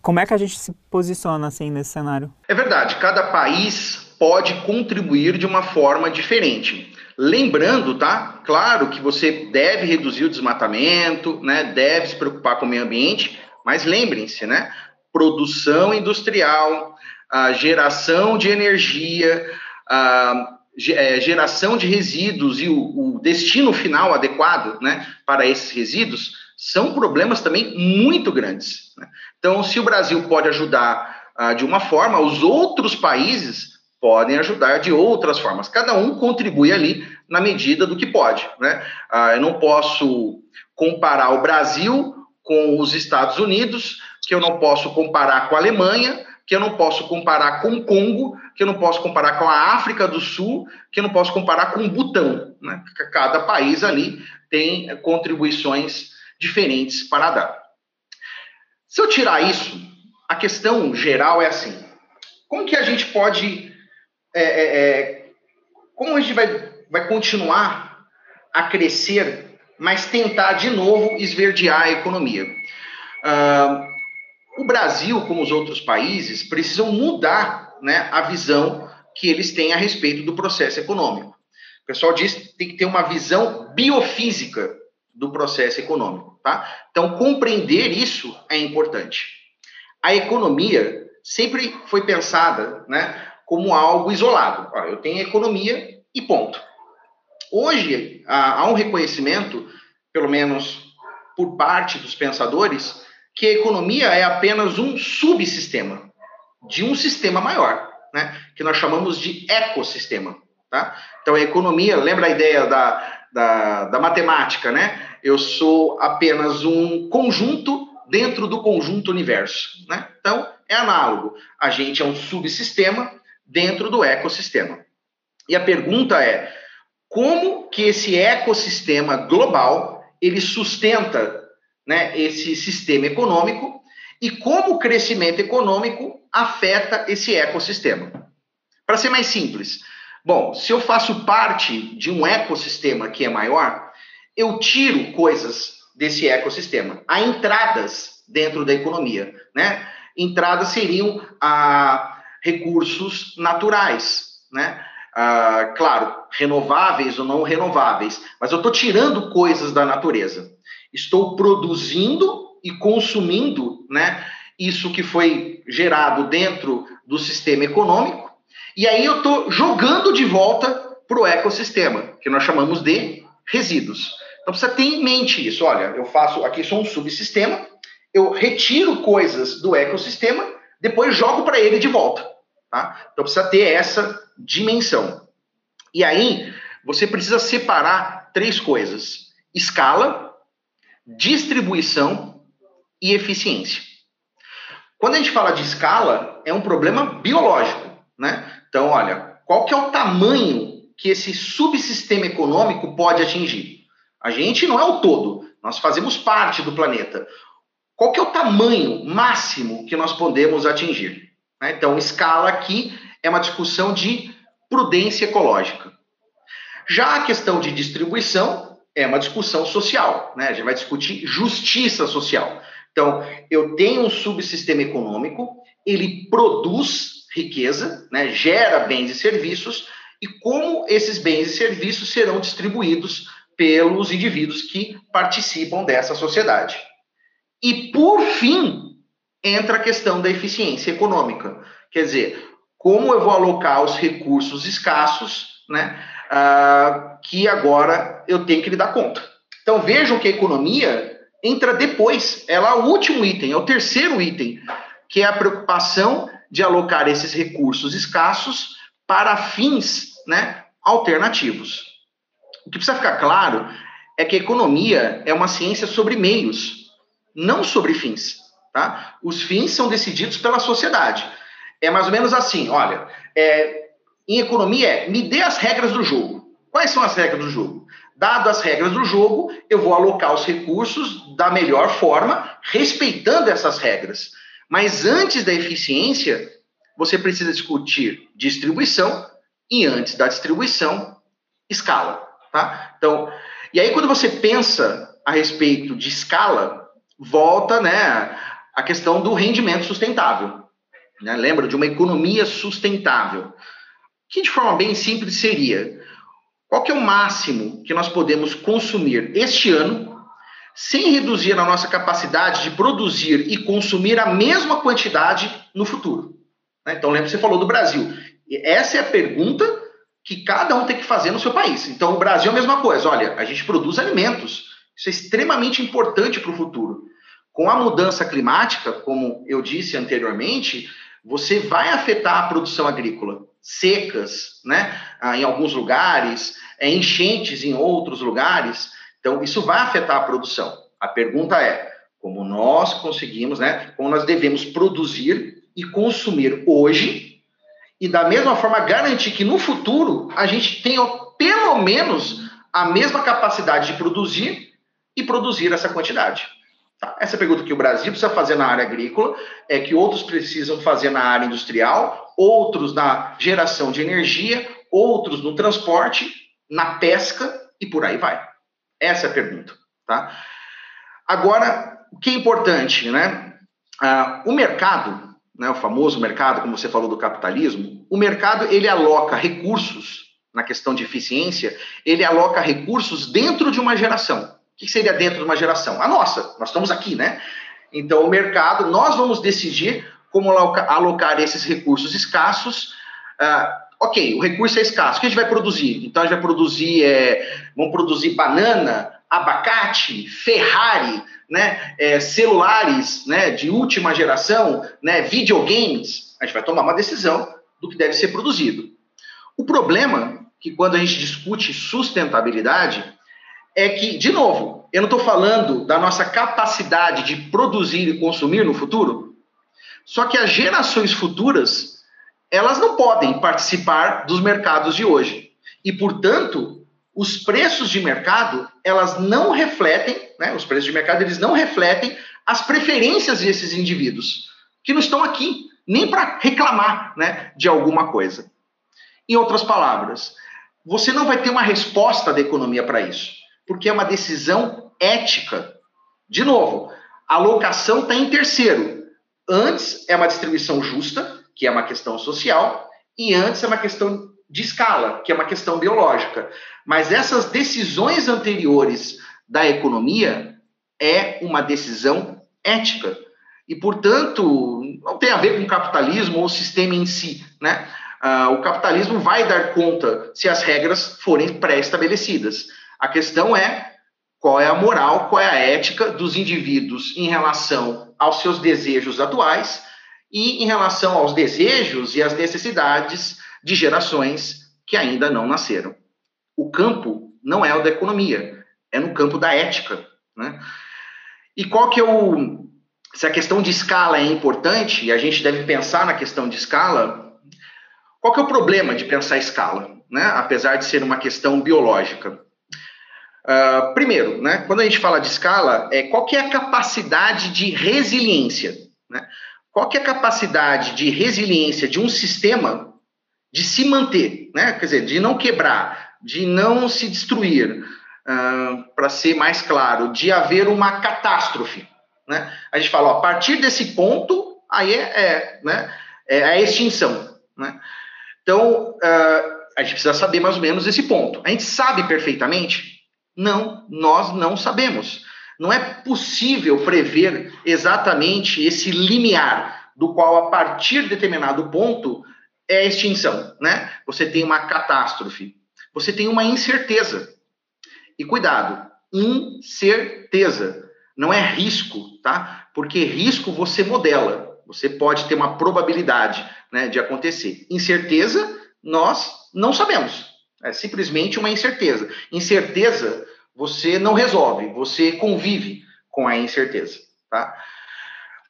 Como é que a gente se posiciona assim nesse cenário? É verdade, cada país pode contribuir de uma forma diferente. Lembrando, tá? Claro que você deve reduzir o desmatamento, né? Deve se preocupar com o meio ambiente, mas lembrem-se, né? Produção industrial, a geração de energia, a é, geração de resíduos e o, destino final adequado, né? Para esses resíduos são problemas também muito grandes. Né? Então, se o Brasil pode ajudar uh, de uma forma, os outros países podem ajudar de outras formas. Cada um contribui ali na medida do que pode. Né? Ah, eu não posso comparar o Brasil com os Estados Unidos, que eu não posso comparar com a Alemanha, que eu não posso comparar com o Congo, que eu não posso comparar com a África do Sul, que eu não posso comparar com o Butão. Né? Cada país ali tem contribuições diferentes para dar. Se eu tirar isso, a questão geral é assim: como que a gente pode é, é, é, como a gente vai, vai continuar a crescer, mas tentar de novo esverdear a economia? O Brasil, como os outros países, precisam mudar né, a visão que eles têm a respeito do processo econômico. O pessoal diz que tem que ter uma visão biofísica do processo econômico. Tá? Então, compreender isso é importante. A economia sempre foi pensada né, como algo isolado. eu tenho economia e ponto. Hoje, há um reconhecimento, pelo menos por parte dos pensadores, que a economia é apenas um subsistema de um sistema maior, né? que nós chamamos de ecossistema. Tá? Então, a economia, lembra a ideia da, da, da matemática, né? Eu sou apenas um conjunto dentro do conjunto universo. Né? Então, é análogo. A gente é um subsistema dentro do ecossistema. E a pergunta é: como que esse ecossistema global ele sustenta né, esse sistema econômico e como o crescimento econômico afeta esse ecossistema? Para ser mais simples, bom, se eu faço parte de um ecossistema que é maior, eu tiro coisas desse ecossistema. Há entradas dentro da economia, né? Entradas seriam a recursos naturais, né? Ah, claro, renováveis ou não renováveis, mas eu estou tirando coisas da natureza. Estou produzindo e consumindo, né? Isso que foi gerado dentro do sistema econômico, e aí eu estou jogando de volta para o ecossistema, que nós chamamos de resíduos. Então precisa ter em mente isso. Olha, eu faço aqui sou um subsistema, eu retiro coisas do ecossistema, depois jogo para ele de volta. Tá? Então precisa ter essa dimensão. E aí você precisa separar três coisas: escala, distribuição e eficiência. Quando a gente fala de escala, é um problema biológico, né? Então, olha, qual que é o tamanho que esse subsistema econômico pode atingir? A gente não é o todo, nós fazemos parte do planeta. Qual que é o tamanho máximo que nós podemos atingir? Né? Então, escala aqui é uma discussão de prudência ecológica. Já a questão de distribuição é uma discussão social, né? A gente vai discutir justiça social. Então, eu tenho um subsistema econômico, ele produz riqueza, né? gera bens e serviços, e como esses bens e serviços serão distribuídos pelos indivíduos que participam dessa sociedade. E, por fim, entra a questão da eficiência econômica. Quer dizer, como eu vou alocar os recursos escassos, né, uh, que agora eu tenho que lhe dar conta. Então, vejam que a economia entra depois, ela é o último item, é o terceiro item, que é a preocupação de alocar esses recursos escassos para fins né, alternativos. O que precisa ficar claro é que a economia é uma ciência sobre meios, não sobre fins. Tá? Os fins são decididos pela sociedade. É mais ou menos assim: olha, é, em economia me dê as regras do jogo. Quais são as regras do jogo? Dado as regras do jogo, eu vou alocar os recursos da melhor forma, respeitando essas regras. Mas antes da eficiência, você precisa discutir distribuição e antes da distribuição, escala. Tá? Então, e aí quando você pensa a respeito de escala, volta né, a questão do rendimento sustentável. Né? Lembra de uma economia sustentável, que de forma bem simples seria qual que é o máximo que nós podemos consumir este ano sem reduzir a nossa capacidade de produzir e consumir a mesma quantidade no futuro. Né? Então, lembra que você falou do Brasil. Essa é a pergunta que cada um tem que fazer no seu país. Então, o Brasil é a mesma coisa. Olha, a gente produz alimentos. Isso é extremamente importante para o futuro. Com a mudança climática, como eu disse anteriormente, você vai afetar a produção agrícola. Secas, né? Ah, em alguns lugares, é, enchentes em outros lugares. Então, isso vai afetar a produção. A pergunta é: como nós conseguimos, né? Como nós devemos produzir e consumir hoje e da mesma forma garantir que no futuro a gente tenha pelo menos a mesma capacidade de produzir e produzir essa quantidade. Tá? Essa é pergunta que o Brasil precisa fazer na área agrícola, é que outros precisam fazer na área industrial, outros na geração de energia, outros no transporte, na pesca e por aí vai. Essa é a pergunta. Tá? Agora, o que é importante, né? Ah, o mercado né, o famoso mercado, como você falou do capitalismo, o mercado ele aloca recursos na questão de eficiência, ele aloca recursos dentro de uma geração. O que seria dentro de uma geração? A nossa, nós estamos aqui, né? Então, o mercado, nós vamos decidir como alocar esses recursos escassos. Uh, ok, o recurso é escasso, o que a gente vai produzir? Então, a gente vai produzir, é, vamos produzir banana, abacate, Ferrari, né, é, celulares né, de última geração, né, videogames, a gente vai tomar uma decisão do que deve ser produzido. O problema que quando a gente discute sustentabilidade é que, de novo, eu não estou falando da nossa capacidade de produzir e consumir no futuro, só que as gerações futuras elas não podem participar dos mercados de hoje. E, portanto, os preços de mercado, elas não refletem, né, os preços de mercado, eles não refletem as preferências desses indivíduos, que não estão aqui nem para reclamar né, de alguma coisa. Em outras palavras, você não vai ter uma resposta da economia para isso, porque é uma decisão ética. De novo, a alocação está em terceiro. Antes é uma distribuição justa, que é uma questão social, e antes é uma questão de escala, que é uma questão biológica. Mas essas decisões anteriores da economia é uma decisão ética. E, portanto, não tem a ver com o capitalismo ou o sistema em si. Né? Ah, o capitalismo vai dar conta se as regras forem pré-estabelecidas. A questão é qual é a moral, qual é a ética dos indivíduos em relação aos seus desejos atuais e em relação aos desejos e às necessidades de gerações que ainda não nasceram. O campo não é o da economia, é no campo da ética. Né? E qual que é o. Se a questão de escala é importante, e a gente deve pensar na questão de escala, qual que é o problema de pensar escala, né? apesar de ser uma questão biológica? Uh, primeiro, né, quando a gente fala de escala, é, qual que é a capacidade de resiliência? Né? Qual que é a capacidade de resiliência de um sistema de se manter, né? quer dizer, de não quebrar, de não se destruir, uh, para ser mais claro, de haver uma catástrofe. Né? A gente fala, ó, a partir desse ponto, aí é, é, né, é a extinção. Né? Então, uh, a gente precisa saber mais ou menos esse ponto. A gente sabe perfeitamente? Não, nós não sabemos. Não é possível prever exatamente esse limiar do qual, a partir de determinado ponto, é a extinção. Né? Você tem uma catástrofe, você tem uma incerteza. E cuidado, incerteza não é risco, tá? Porque risco você modela, você pode ter uma probabilidade né, de acontecer. Incerteza, nós não sabemos. É simplesmente uma incerteza. Incerteza você não resolve, você convive com a incerteza, tá?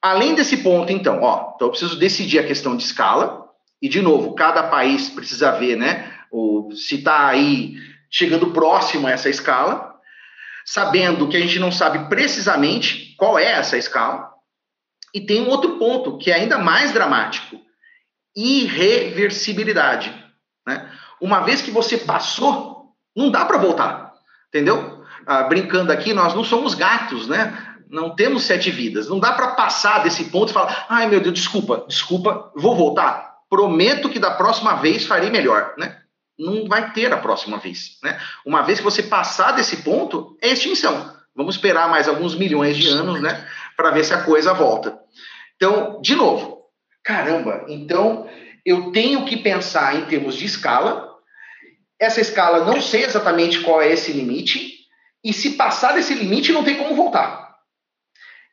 Além desse ponto, então, ó, então eu preciso decidir a questão de escala, e de novo, cada país precisa ver, né, o, se está aí chegando próximo a essa escala, sabendo que a gente não sabe precisamente qual é essa escala. E tem um outro ponto que é ainda mais dramático: irreversibilidade. Né? Uma vez que você passou, não dá para voltar, entendeu? Ah, brincando aqui, nós não somos gatos, né? Não temos sete vidas. Não dá para passar desse ponto e falar: ai meu Deus, desculpa, desculpa, vou voltar. Prometo que da próxima vez farei melhor, né? não vai ter a próxima vez. Né? Uma vez que você passar desse ponto, é extinção. Vamos esperar mais alguns milhões de anos né, para ver se a coisa volta. Então, de novo, caramba, então eu tenho que pensar em termos de escala. Essa escala, não sei exatamente qual é esse limite, e se passar desse limite, não tem como voltar.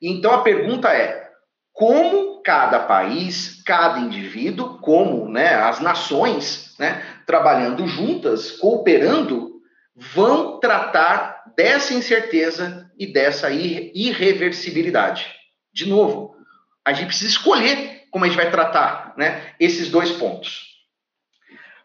Então a pergunta é: como cada país, cada indivíduo, como né, as nações, né, trabalhando juntas, cooperando, vão tratar dessa incerteza e dessa irreversibilidade. De novo, a gente precisa escolher como a gente vai tratar né, esses dois pontos.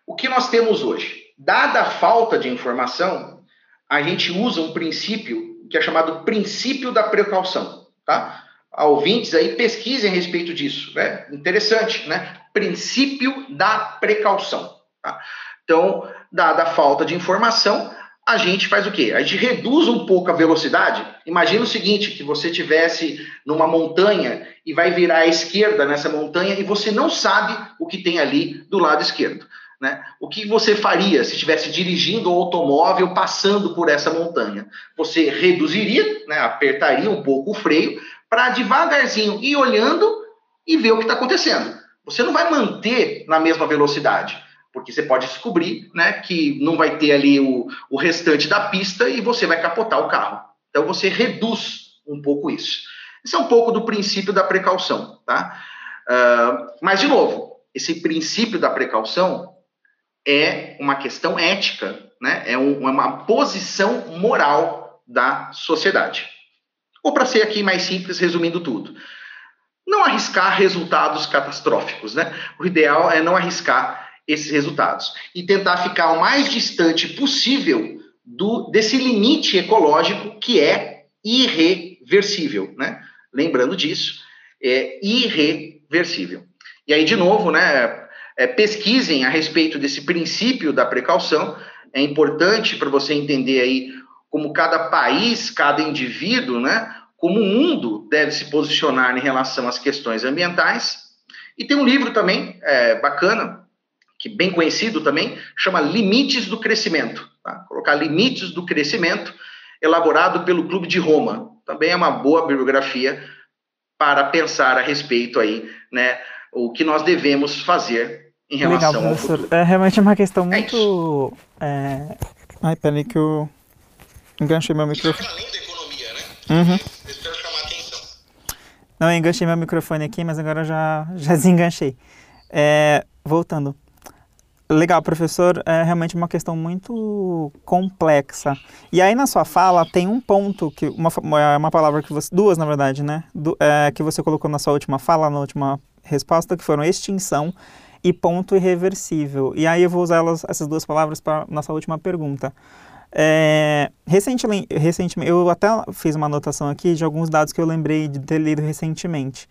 O que nós temos hoje? Dada a falta de informação, a gente usa um princípio que é chamado princípio da precaução. Tá? ouvintes aí, pesquisem a respeito disso. Né? Interessante, né? Princípio da precaução. Tá? Então, dada a falta de informação, a gente faz o quê? A gente reduz um pouco a velocidade. Imagina o seguinte, que você tivesse numa montanha e vai virar à esquerda nessa montanha e você não sabe o que tem ali do lado esquerdo. Né? O que você faria se estivesse dirigindo o automóvel passando por essa montanha? Você reduziria, né, apertaria um pouco o freio para devagarzinho ir olhando e ver o que está acontecendo. Você não vai manter na mesma velocidade, porque você pode descobrir né, que não vai ter ali o, o restante da pista e você vai capotar o carro. Então você reduz um pouco isso. Isso é um pouco do princípio da precaução, tá? Uh, mas, de novo, esse princípio da precaução é uma questão ética, né? é, é uma posição moral da sociedade. Ou para ser aqui mais simples, resumindo tudo, não arriscar resultados catastróficos, né? O ideal é não arriscar esses resultados e tentar ficar o mais distante possível do desse limite ecológico que é irreversível, né? Lembrando disso, é irreversível. E aí de novo, né? É, pesquisem a respeito desse princípio da precaução. É importante para você entender aí como cada país, cada indivíduo, né, como o mundo deve se posicionar em relação às questões ambientais. E tem um livro também é, bacana, que bem conhecido também, chama Limites do Crescimento. Tá? Colocar Limites do Crescimento, elaborado pelo Clube de Roma. Também é uma boa bibliografia para pensar a respeito aí, né, o que nós devemos fazer em relação Legal, professor. É realmente uma questão é muito. É... Ai, peraí que eu Enganchei meu microfone. Além da economia, né? Uhum. Eu espero chamar atenção. Não, eu enganchei meu microfone aqui, mas agora já, já desenganchei. É, voltando. Legal, professor, é realmente uma questão muito complexa. E aí na sua fala tem um ponto que uma, uma palavra que você duas na verdade, né, Do, é, que você colocou na sua última fala, na última resposta, que foram extinção e ponto irreversível. E aí eu vou usar elas, essas duas palavras para nossa última pergunta. É, recentemente, recentemente, eu até fiz uma anotação aqui de alguns dados que eu lembrei de ter lido recentemente.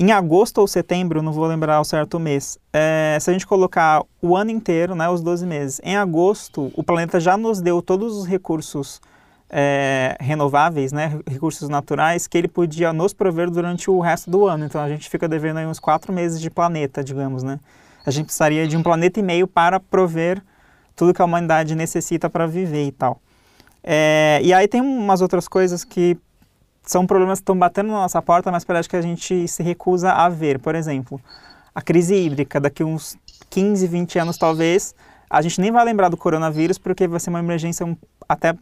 Em agosto ou setembro, não vou lembrar o certo mês, é, se a gente colocar o ano inteiro, né, os 12 meses, em agosto o planeta já nos deu todos os recursos é, renováveis, né, recursos naturais, que ele podia nos prover durante o resto do ano. Então a gente fica devendo aí uns quatro meses de planeta, digamos, né? A gente precisaria de um planeta e meio para prover tudo que a humanidade necessita para viver e tal. É, e aí tem umas outras coisas que são problemas que estão batendo na nossa porta, mas parece que a gente se recusa a ver. Por exemplo, a crise hídrica, daqui uns 15, 20 anos talvez, a gente nem vai lembrar do coronavírus porque vai ser uma emergência até,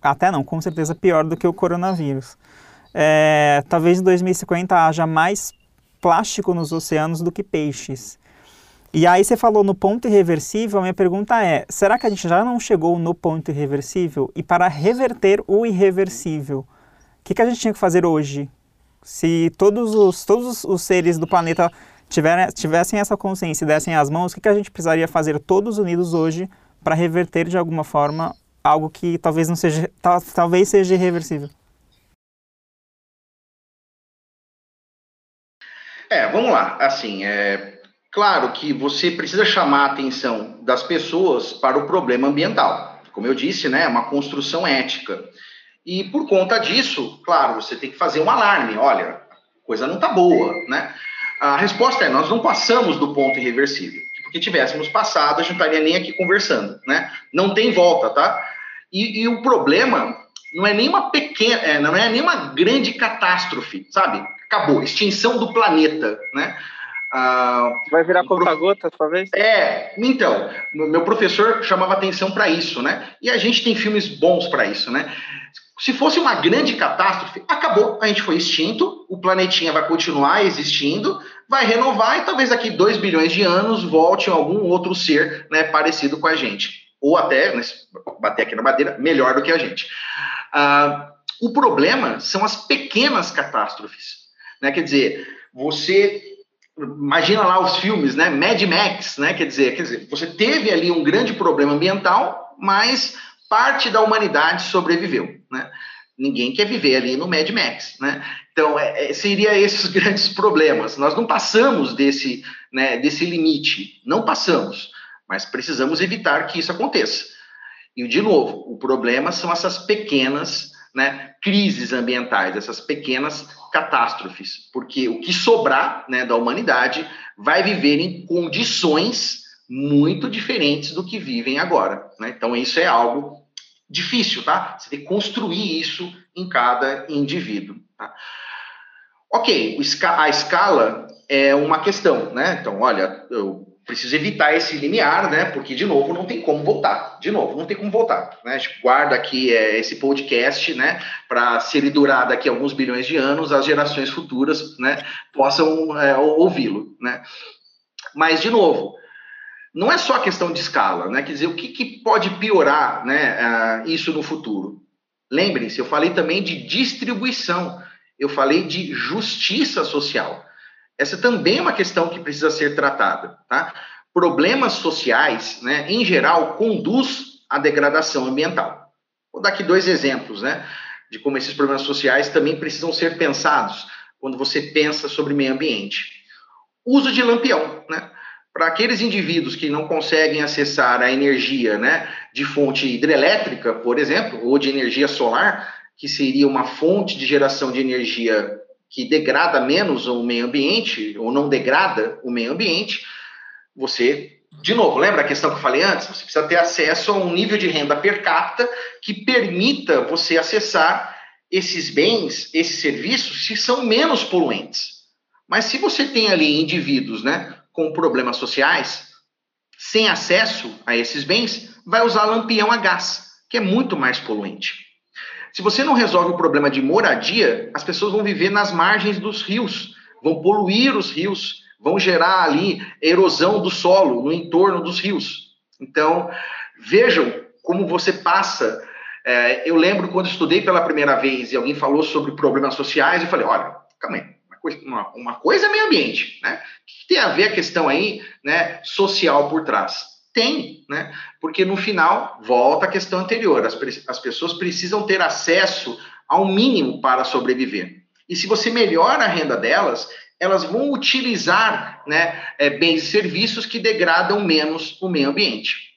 até não, com certeza pior do que o coronavírus. É, talvez em 2050 haja mais plástico nos oceanos do que peixes. E aí você falou no ponto irreversível, a minha pergunta é, será que a gente já não chegou no ponto irreversível? E para reverter o irreversível, o que, que a gente tinha que fazer hoje? Se todos os, todos os seres do planeta tiverem, tivessem essa consciência e dessem as mãos, o que, que a gente precisaria fazer todos unidos hoje para reverter de alguma forma algo que talvez não seja, talvez seja irreversível? É, vamos lá. Assim, é claro que você precisa chamar a atenção das pessoas para o problema ambiental. Como eu disse, né, é uma construção ética. E por conta disso, claro, você tem que fazer um alarme. Olha, coisa não está boa, né? A resposta é: nós não passamos do ponto irreversível. Porque tivéssemos passado, a gente não estaria nem aqui conversando, né? Não tem volta, tá? E, e o problema não é nenhuma pequena, é, não é nenhuma grande catástrofe, sabe? Acabou, extinção do planeta, né? Ah, Vai virar conta-gota, talvez? É, então, meu professor chamava atenção para isso, né? E a gente tem filmes bons para isso, né? Se fosse uma grande catástrofe, acabou, a gente foi extinto, o planetinha vai continuar existindo, vai renovar e talvez daqui 2 bilhões de anos volte algum outro ser né, parecido com a gente. Ou até, né, bater aqui na madeira, melhor do que a gente. Ah, o problema são as pequenas catástrofes. Né? Quer dizer, você imagina lá os filmes, né? Mad Max, né? Quer dizer, quer dizer, você teve ali um grande problema ambiental, mas parte da humanidade sobreviveu, né? Ninguém quer viver ali no Mad Max, né? Então, é, é, seria esses grandes problemas. Nós não passamos desse, né, desse limite, não passamos, mas precisamos evitar que isso aconteça. E, de novo, o problema são essas pequenas né, crises ambientais, essas pequenas catástrofes, porque o que sobrar né, da humanidade vai viver em condições muito diferentes do que vivem agora. Né? Então, isso é algo difícil, tá? Você tem que construir isso em cada indivíduo. Tá? Ok, a escala é uma questão, né? Então, olha, eu preciso evitar esse limiar, né? Porque, de novo, não tem como voltar. De novo, não tem como voltar. Né? A gente guarda aqui é, esse podcast, né? Para se ele durar daqui a alguns bilhões de anos, as gerações futuras, né? Possam é, ouvi-lo, né? Mas, de novo, não é só questão de escala, né? Quer dizer, o que, que pode piorar né, uh, isso no futuro? Lembrem-se, eu falei também de distribuição, eu falei de justiça social. Essa também é uma questão que precisa ser tratada, tá? Problemas sociais, né, em geral, conduz à degradação ambiental. Vou dar aqui dois exemplos, né, de como esses problemas sociais também precisam ser pensados quando você pensa sobre meio ambiente. Uso de lampião, né? para aqueles indivíduos que não conseguem acessar a energia né, de fonte hidrelétrica, por exemplo, ou de energia solar, que seria uma fonte de geração de energia que degrada menos o meio ambiente, ou não degrada o meio ambiente, você, de novo, lembra a questão que eu falei antes? Você precisa ter acesso a um nível de renda per capita que permita você acessar esses bens, esses serviços, se são menos poluentes. Mas se você tem ali indivíduos, né, com problemas sociais, sem acesso a esses bens, vai usar lampião a gás. que é muito mais poluente. Se você não resolve o problema de moradia, as pessoas vão viver nas margens dos rios, vão poluir os rios, vão gerar ali erosão do solo no entorno dos rios. Então, vejam como você passa. É, eu lembro quando estudei pela primeira vez e alguém falou sobre problemas sociais, eu falei: olha, calma aí, uma uma coisa é meio ambiente, né? O que tem a ver a questão aí, né, social por trás? Tem, né? Porque no final, volta a questão anterior: as, as pessoas precisam ter acesso ao mínimo para sobreviver. E se você melhora a renda delas, elas vão utilizar né, é, bens e serviços que degradam menos o meio ambiente.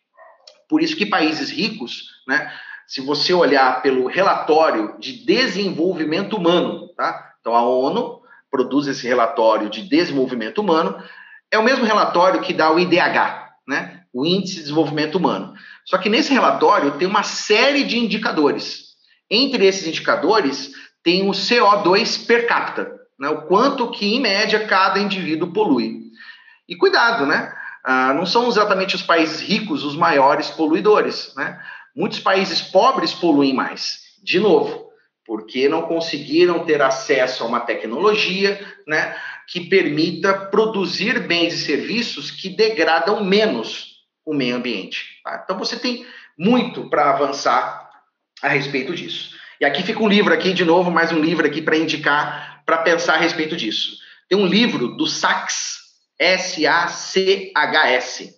Por isso que países ricos, né, se você olhar pelo relatório de desenvolvimento humano, tá? Então a ONU produz esse relatório de desenvolvimento humano, é o mesmo relatório que dá o IDH, né? O Índice de Desenvolvimento Humano. Só que nesse relatório tem uma série de indicadores. Entre esses indicadores tem o CO2 per capita, né? O quanto que em média cada indivíduo polui. E cuidado, né? Ah, não são exatamente os países ricos os maiores poluidores, né? Muitos países pobres poluem mais. De novo, porque não conseguiram ter acesso a uma tecnologia né, que permita produzir bens e serviços que degradam menos o meio ambiente. Tá? Então você tem muito para avançar a respeito disso. E aqui fica um livro aqui, de novo, mais um livro aqui para indicar, para pensar a respeito disso. Tem um livro do Sachs, S-A-C-H-S,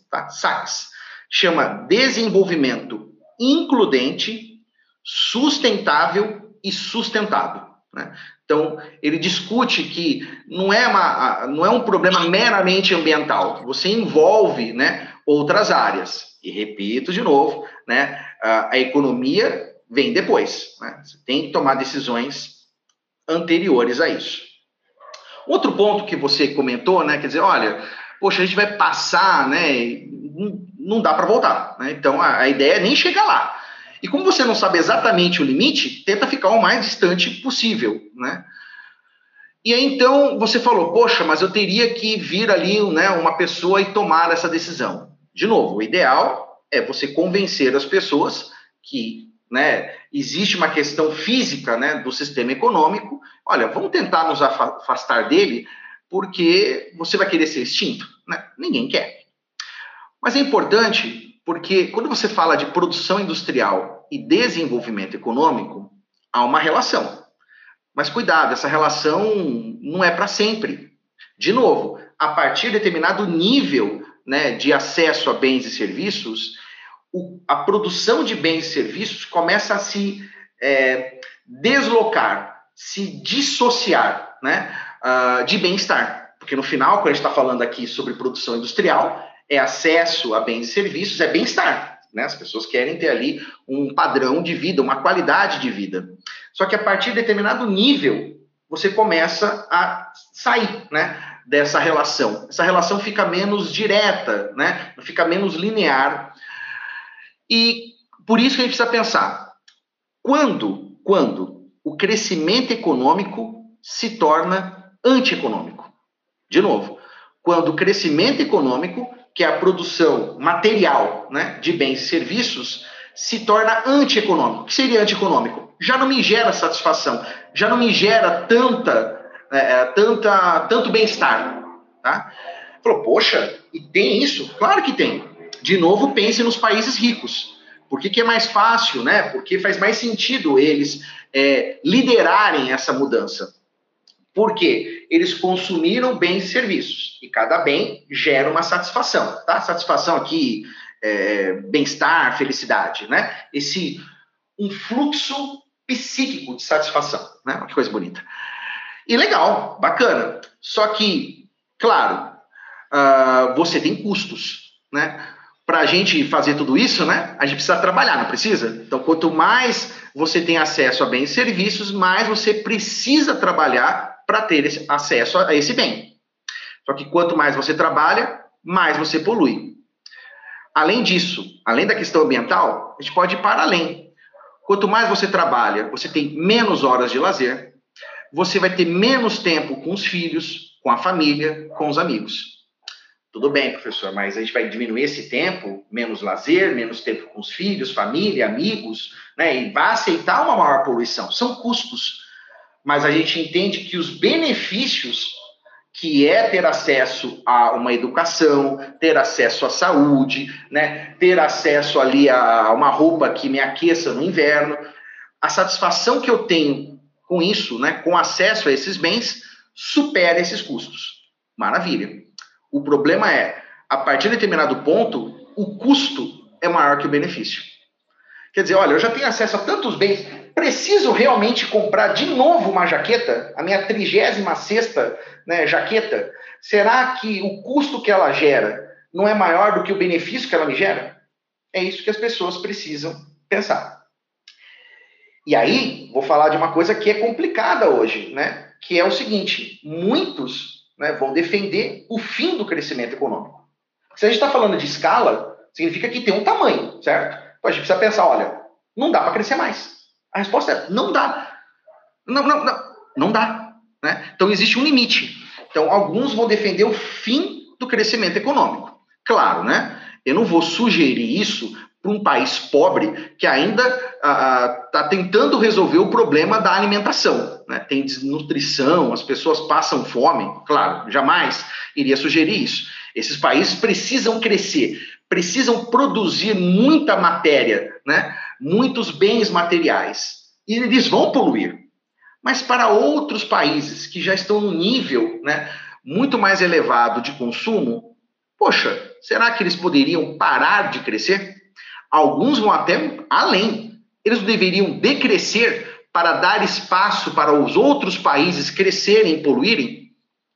tá? Sachs, chama Desenvolvimento Includente, Sustentável e Sustentável. Né? Então, ele discute que não é, uma, não é um problema meramente ambiental, você envolve né, outras áreas. E repito de novo, né, a, economia vem depois. Né? Você tem que tomar decisões anteriores a isso. Outro ponto que você comentou, né, quer dizer, olha, poxa, a gente vai passar, né, não, não dá para voltar. Né? Então, a, a ideia é nem chegar lá. E como você não sabe exatamente o limite, tenta ficar o mais distante possível, né? E aí, então, você falou, poxa, mas eu teria que vir ali, né, uma pessoa e tomar essa decisão. De novo, o ideal é você convencer as pessoas que, né, existe uma questão física, né, do sistema econômico. Olha, vamos tentar nos afastar dele, porque você vai querer ser extinto, né? Ninguém quer. Mas é importante porque quando você fala de produção industrial e desenvolvimento econômico, há uma relação. Mas cuidado, essa relação não é para sempre. De novo, a partir de determinado nível né, de acesso a bens e serviços, o, a produção de bens e serviços começa a se é, deslocar, se dissociar né, uh, de bem-estar. Porque no final, quando a gente está falando aqui sobre produção industrial, é acesso a bens e serviços, é bem-estar. Né? As pessoas querem ter ali um padrão de vida, uma qualidade de vida. Só que a partir de determinado nível, você começa a sair né, dessa relação. Essa relação fica menos direta, né, fica menos linear. E por isso que a gente precisa pensar: quando, quando o crescimento econômico se torna antieconômico? De novo, quando o crescimento econômico que é a produção material né, de bens e serviços, se torna antieconômico. O que seria antieconômico? Já não me gera satisfação, já não me gera tanta, é, é tanta, tanto bem-estar. Tá? Falou, poxa, e tem isso? Claro que tem. De novo, pense nos países ricos. Por que, que é mais fácil, né? Porque faz mais sentido eles é, liderarem essa mudança. Porque eles consumiram bens e serviços. E cada bem gera uma satisfação, tá? Satisfação aqui, é, bem-estar, felicidade, né? Esse, um fluxo psíquico de satisfação, né? Que coisa bonita. E legal, bacana. Só que, claro, uh, você tem custos, né? Para a gente fazer tudo isso, né? A gente precisa trabalhar, não precisa? Então, quanto mais você tem acesso a bens e serviços, mais você precisa trabalhar para ter acesso a esse bem. Só que quanto mais você trabalha, mais você polui. Além disso, além da questão ambiental, a gente pode ir para além. Quanto mais você trabalha, você tem menos horas de lazer, você vai ter menos tempo com os filhos, com a família, com os amigos. Tudo bem, professor, mas a gente vai diminuir esse tempo, menos lazer, menos tempo com os filhos, família, amigos, né? E vai aceitar uma maior poluição. São custos. Mas a gente entende que os benefícios que é ter acesso a uma educação, ter acesso à saúde, né? ter acesso ali a uma roupa que me aqueça no inverno. A satisfação que eu tenho com isso, né? com acesso a esses bens, supera esses custos. Maravilha. O problema é, a partir de determinado ponto, o custo é maior que o benefício. Quer dizer, olha, eu já tenho acesso a tantos bens, preciso realmente comprar de novo uma jaqueta, a minha 36 né, jaqueta? Será que o custo que ela gera não é maior do que o benefício que ela me gera? É isso que as pessoas precisam pensar. E aí, vou falar de uma coisa que é complicada hoje, né? Que é o seguinte: muitos né, vão defender o fim do crescimento econômico. Se a gente está falando de escala, significa que tem um tamanho, certo? Então a gente precisa pensar: olha, não dá para crescer mais. A resposta é: não dá. Não, não, não, não dá. Né? Então existe um limite. Então alguns vão defender o fim do crescimento econômico. Claro, né? Eu não vou sugerir isso para um país pobre que ainda está tentando resolver o problema da alimentação. Né? Tem desnutrição, as pessoas passam fome. Claro, jamais iria sugerir isso. Esses países precisam crescer, precisam produzir muita matéria, né? muitos bens materiais. E eles vão poluir. Mas para outros países que já estão no nível né, muito mais elevado de consumo, poxa, será que eles poderiam parar de crescer? Alguns vão até além. Eles deveriam decrescer para dar espaço para os outros países crescerem e poluírem?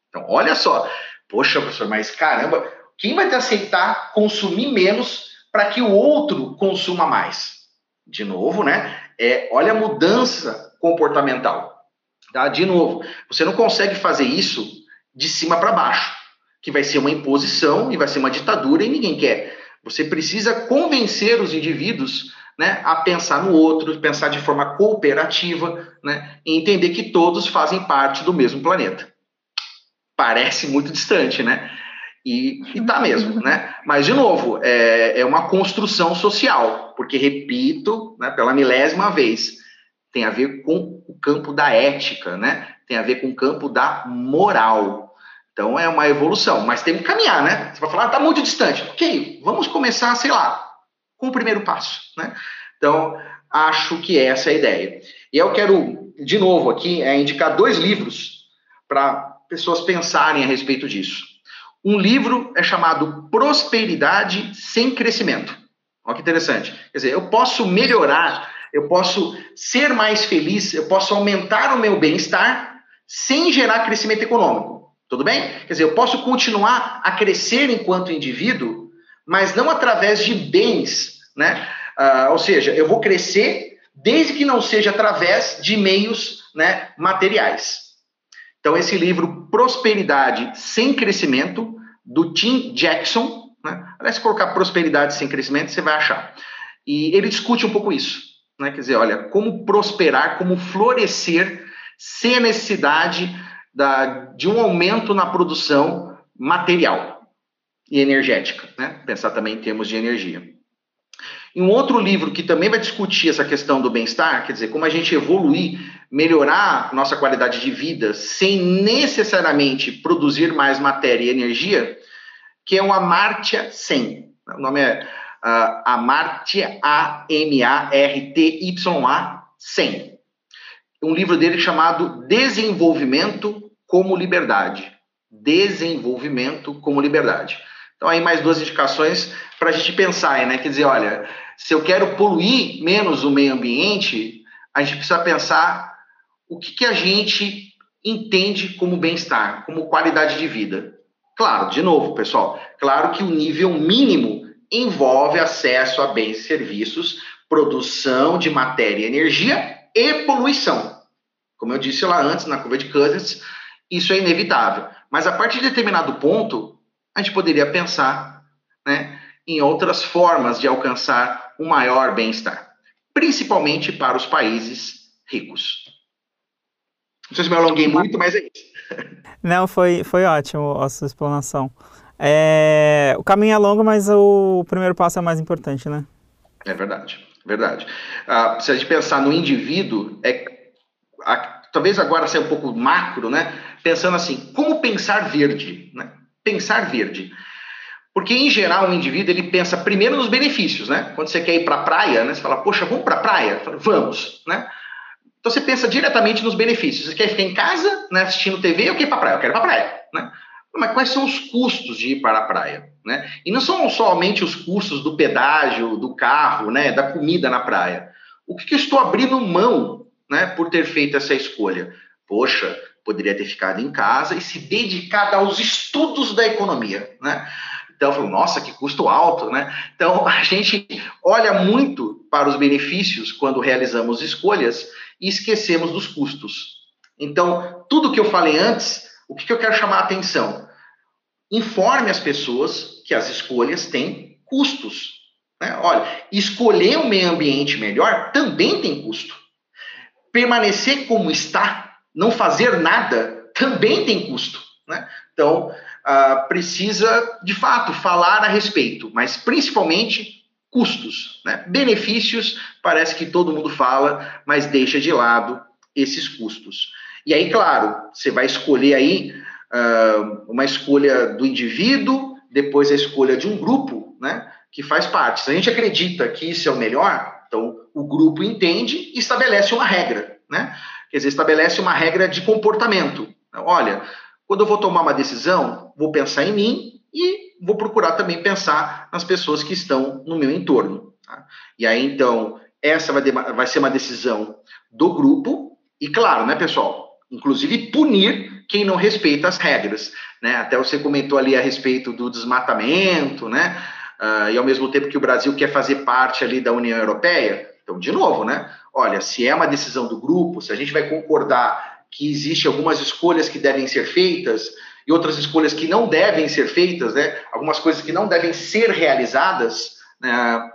Então, olha só. Poxa, professor, mas caramba, quem vai te aceitar consumir menos para que o outro consuma mais? De novo, né? É, olha a mudança comportamental. Tá? De novo, você não consegue fazer isso de cima para baixo, que vai ser uma imposição e vai ser uma ditadura e ninguém quer. Você precisa convencer os indivíduos né, a pensar no outro, pensar de forma cooperativa né, e entender que todos fazem parte do mesmo planeta. Parece muito distante, né? E, e tá mesmo, né? Mas, de novo, é, é uma construção social, porque, repito, né, pela milésima vez, tem a ver com o campo da ética, né? Tem a ver com o campo da moral. Então é uma evolução, mas tem que caminhar, né? Você vai falar, ah, tá muito distante. Ok, vamos começar, sei lá, com o primeiro passo, né? Então, acho que essa é a ideia. E eu quero, de novo, aqui, é, indicar dois livros para pessoas pensarem a respeito disso. Um livro é chamado Prosperidade sem Crescimento. Olha que interessante. Quer dizer, eu posso melhorar eu posso ser mais feliz, eu posso aumentar o meu bem-estar sem gerar crescimento econômico. Tudo bem? Quer dizer, eu posso continuar a crescer enquanto indivíduo, mas não através de bens, né? Uh, ou seja, eu vou crescer desde que não seja através de meios né, materiais. Então, esse livro Prosperidade Sem Crescimento, do Tim Jackson, né? aliás, se colocar Prosperidade Sem Crescimento, você vai achar. E ele discute um pouco isso. Né? Quer dizer, olha, como prosperar, como florescer sem a necessidade da, de um aumento na produção material e energética. Né? Pensar também em termos de energia. E um outro livro que também vai discutir essa questão do bem-estar, quer dizer, como a gente evoluir, melhorar nossa qualidade de vida sem necessariamente produzir mais matéria e energia, que é o Amartya Sen. O nome é uh, Amartya, A-M-A-R-T-Y-A, 100. Um livro dele chamado Desenvolvimento como Liberdade. Desenvolvimento como Liberdade. Então, aí mais duas indicações para a gente pensar, né? Quer dizer, olha, se eu quero poluir menos o meio ambiente, a gente precisa pensar o que, que a gente entende como bem-estar, como qualidade de vida. Claro, de novo, pessoal, claro que o nível mínimo envolve acesso a bens e serviços, produção de matéria e energia e poluição. Como eu disse lá antes, na curva de Cousins, isso é inevitável. Mas a partir de determinado ponto, a gente poderia pensar né, em outras formas de alcançar um maior bem-estar, principalmente para os países ricos. Não sei se me alonguei muito, mas é isso. Não, foi, foi ótimo a sua explanação. É, o caminho é longo, mas o primeiro passo é o mais importante, né? É verdade, verdade. Ah, se a gente pensar no indivíduo, é, a, talvez agora seja um pouco macro, né? Pensando assim, como pensar verde, né? Pensar verde. Porque, em geral, o indivíduo ele pensa primeiro nos benefícios, né? Quando você quer ir para a praia, né? Você fala, poxa, vamos para a praia? Falo, vamos, né? Então você pensa diretamente nos benefícios. Você quer ficar em casa, né, assistindo TV ou quer ir para a praia? Eu quero ir para a praia, né? Mas quais são os custos de ir para a praia? Né? E não são somente os custos do pedágio, do carro, né, da comida na praia. O que, que eu estou abrindo mão né, por ter feito essa escolha? Poxa, poderia ter ficado em casa e se dedicado aos estudos da economia. Né? Então, eu falo, nossa, que custo alto, né? Então, a gente olha muito para os benefícios quando realizamos escolhas e esquecemos dos custos. Então, tudo que eu falei antes, o que, que eu quero chamar a atenção? Informe as pessoas que as escolhas têm custos. Né? Olha, escolher um meio ambiente melhor também tem custo. Permanecer como está, não fazer nada, também tem custo. Né? Então, uh, precisa, de fato, falar a respeito, mas principalmente custos. Né? Benefícios, parece que todo mundo fala, mas deixa de lado esses custos. E aí, claro, você vai escolher aí uh, uma escolha do indivíduo, depois a escolha de um grupo, né? Que faz parte. Se a gente acredita que isso é o melhor, então o grupo entende e estabelece uma regra, né? Quer dizer, estabelece uma regra de comportamento. Olha, quando eu vou tomar uma decisão, vou pensar em mim e vou procurar também pensar nas pessoas que estão no meu entorno. Tá? E aí, então, essa vai, vai ser uma decisão do grupo, e claro, né, pessoal? Inclusive punir quem não respeita as regras. Né? Até você comentou ali a respeito do desmatamento, né? Uh, e ao mesmo tempo que o Brasil quer fazer parte ali da União Europeia. Então, de novo, né? Olha, se é uma decisão do grupo, se a gente vai concordar que existe algumas escolhas que devem ser feitas e outras escolhas que não devem ser feitas, né? Algumas coisas que não devem ser realizadas, né?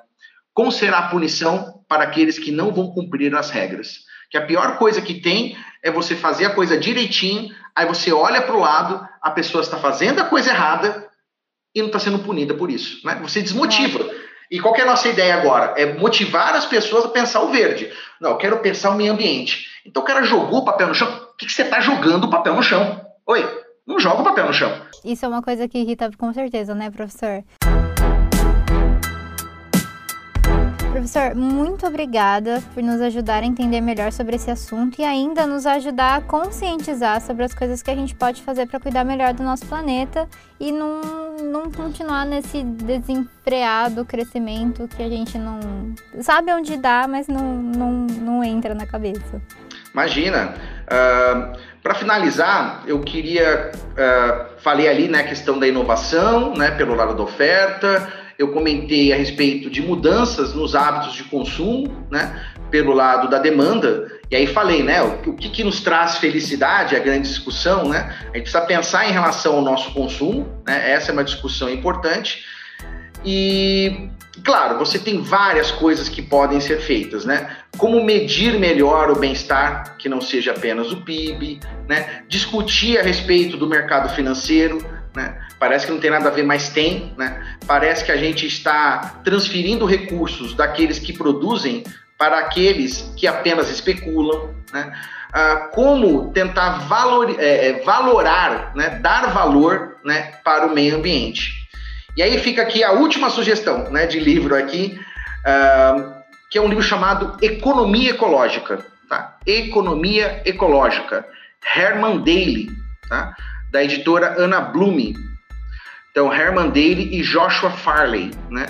como será a punição para aqueles que não vão cumprir as regras? Que a pior coisa que tem é você fazer a coisa direitinho, aí você olha para o lado, a pessoa está fazendo a coisa errada e não está sendo punida por isso. Né? Você desmotiva. E qual é a nossa ideia agora? É motivar as pessoas a pensar o verde. Não, eu quero pensar o meio ambiente. Então o cara jogou o papel no chão. O que, que você está jogando o papel no chão? Oi, não joga o papel no chão. Isso é uma coisa que irrita com certeza, né, professor? Professor, muito obrigada por nos ajudar a entender melhor sobre esse assunto e ainda nos ajudar a conscientizar sobre as coisas que a gente pode fazer para cuidar melhor do nosso planeta e não, não continuar nesse desenfreado crescimento que a gente não sabe onde dá, mas não, não, não entra na cabeça. Imagina. Uh, para finalizar, eu queria uh, falei ali na né, questão da inovação, né, pelo lado da oferta eu comentei a respeito de mudanças nos hábitos de consumo, né, pelo lado da demanda, e aí falei, né, o, que, que nos traz felicidade, a grande discussão, né, a gente precisa pensar em relação ao nosso consumo, né, essa é uma discussão importante, e, claro, você tem várias coisas que podem ser feitas, né, como medir melhor o bem-estar, que não seja apenas o PIB, né, discutir a respeito do mercado financeiro, né, Parece que não tem nada a ver, mas tem, né? Parece que a gente está transferindo recursos daqueles que produzem para aqueles que apenas especulam, né? Ah, como tentar valor, é, é, valorar, né? dar valor né? para o meio ambiente. E aí fica aqui a última sugestão né? de livro aqui, ah, que é um livro chamado Economia Ecológica. Tá? Economia Ecológica, Herman Daly, tá? Da editora Ana Blume. Então, Herman Daly e Joshua Farley, né?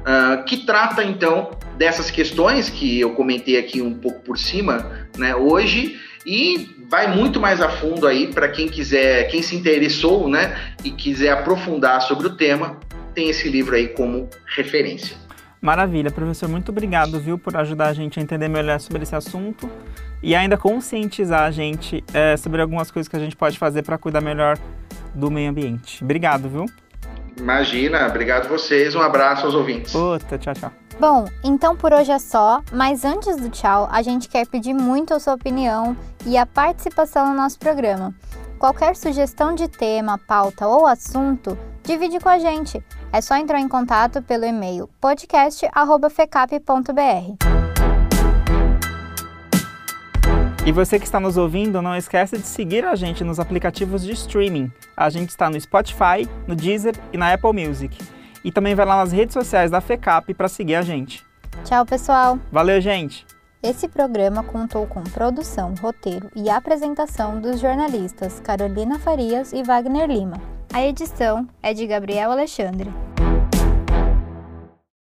Uh, que trata então dessas questões que eu comentei aqui um pouco por cima, né? Hoje e vai muito mais a fundo aí para quem quiser, quem se interessou, né? E quiser aprofundar sobre o tema, tem esse livro aí como referência. Maravilha, professor, muito obrigado, viu, por ajudar a gente a entender melhor sobre esse assunto e ainda conscientizar a gente é, sobre algumas coisas que a gente pode fazer para cuidar melhor do meio ambiente. Obrigado, viu? Imagina, obrigado vocês, um abraço aos ouvintes. Puta, tchau, tchau. Bom, então por hoje é só, mas antes do tchau, a gente quer pedir muito a sua opinião e a participação no nosso programa. Qualquer sugestão de tema, pauta ou assunto, Divide com a gente. É só entrar em contato pelo e-mail podcast@fecap.br. E você que está nos ouvindo, não esqueça de seguir a gente nos aplicativos de streaming. A gente está no Spotify, no Deezer e na Apple Music. E também vai lá nas redes sociais da FECAP para seguir a gente. Tchau, pessoal. Valeu, gente. Esse programa contou com produção, roteiro e apresentação dos jornalistas Carolina Farias e Wagner Lima. A edição é de Gabriel Alexandre.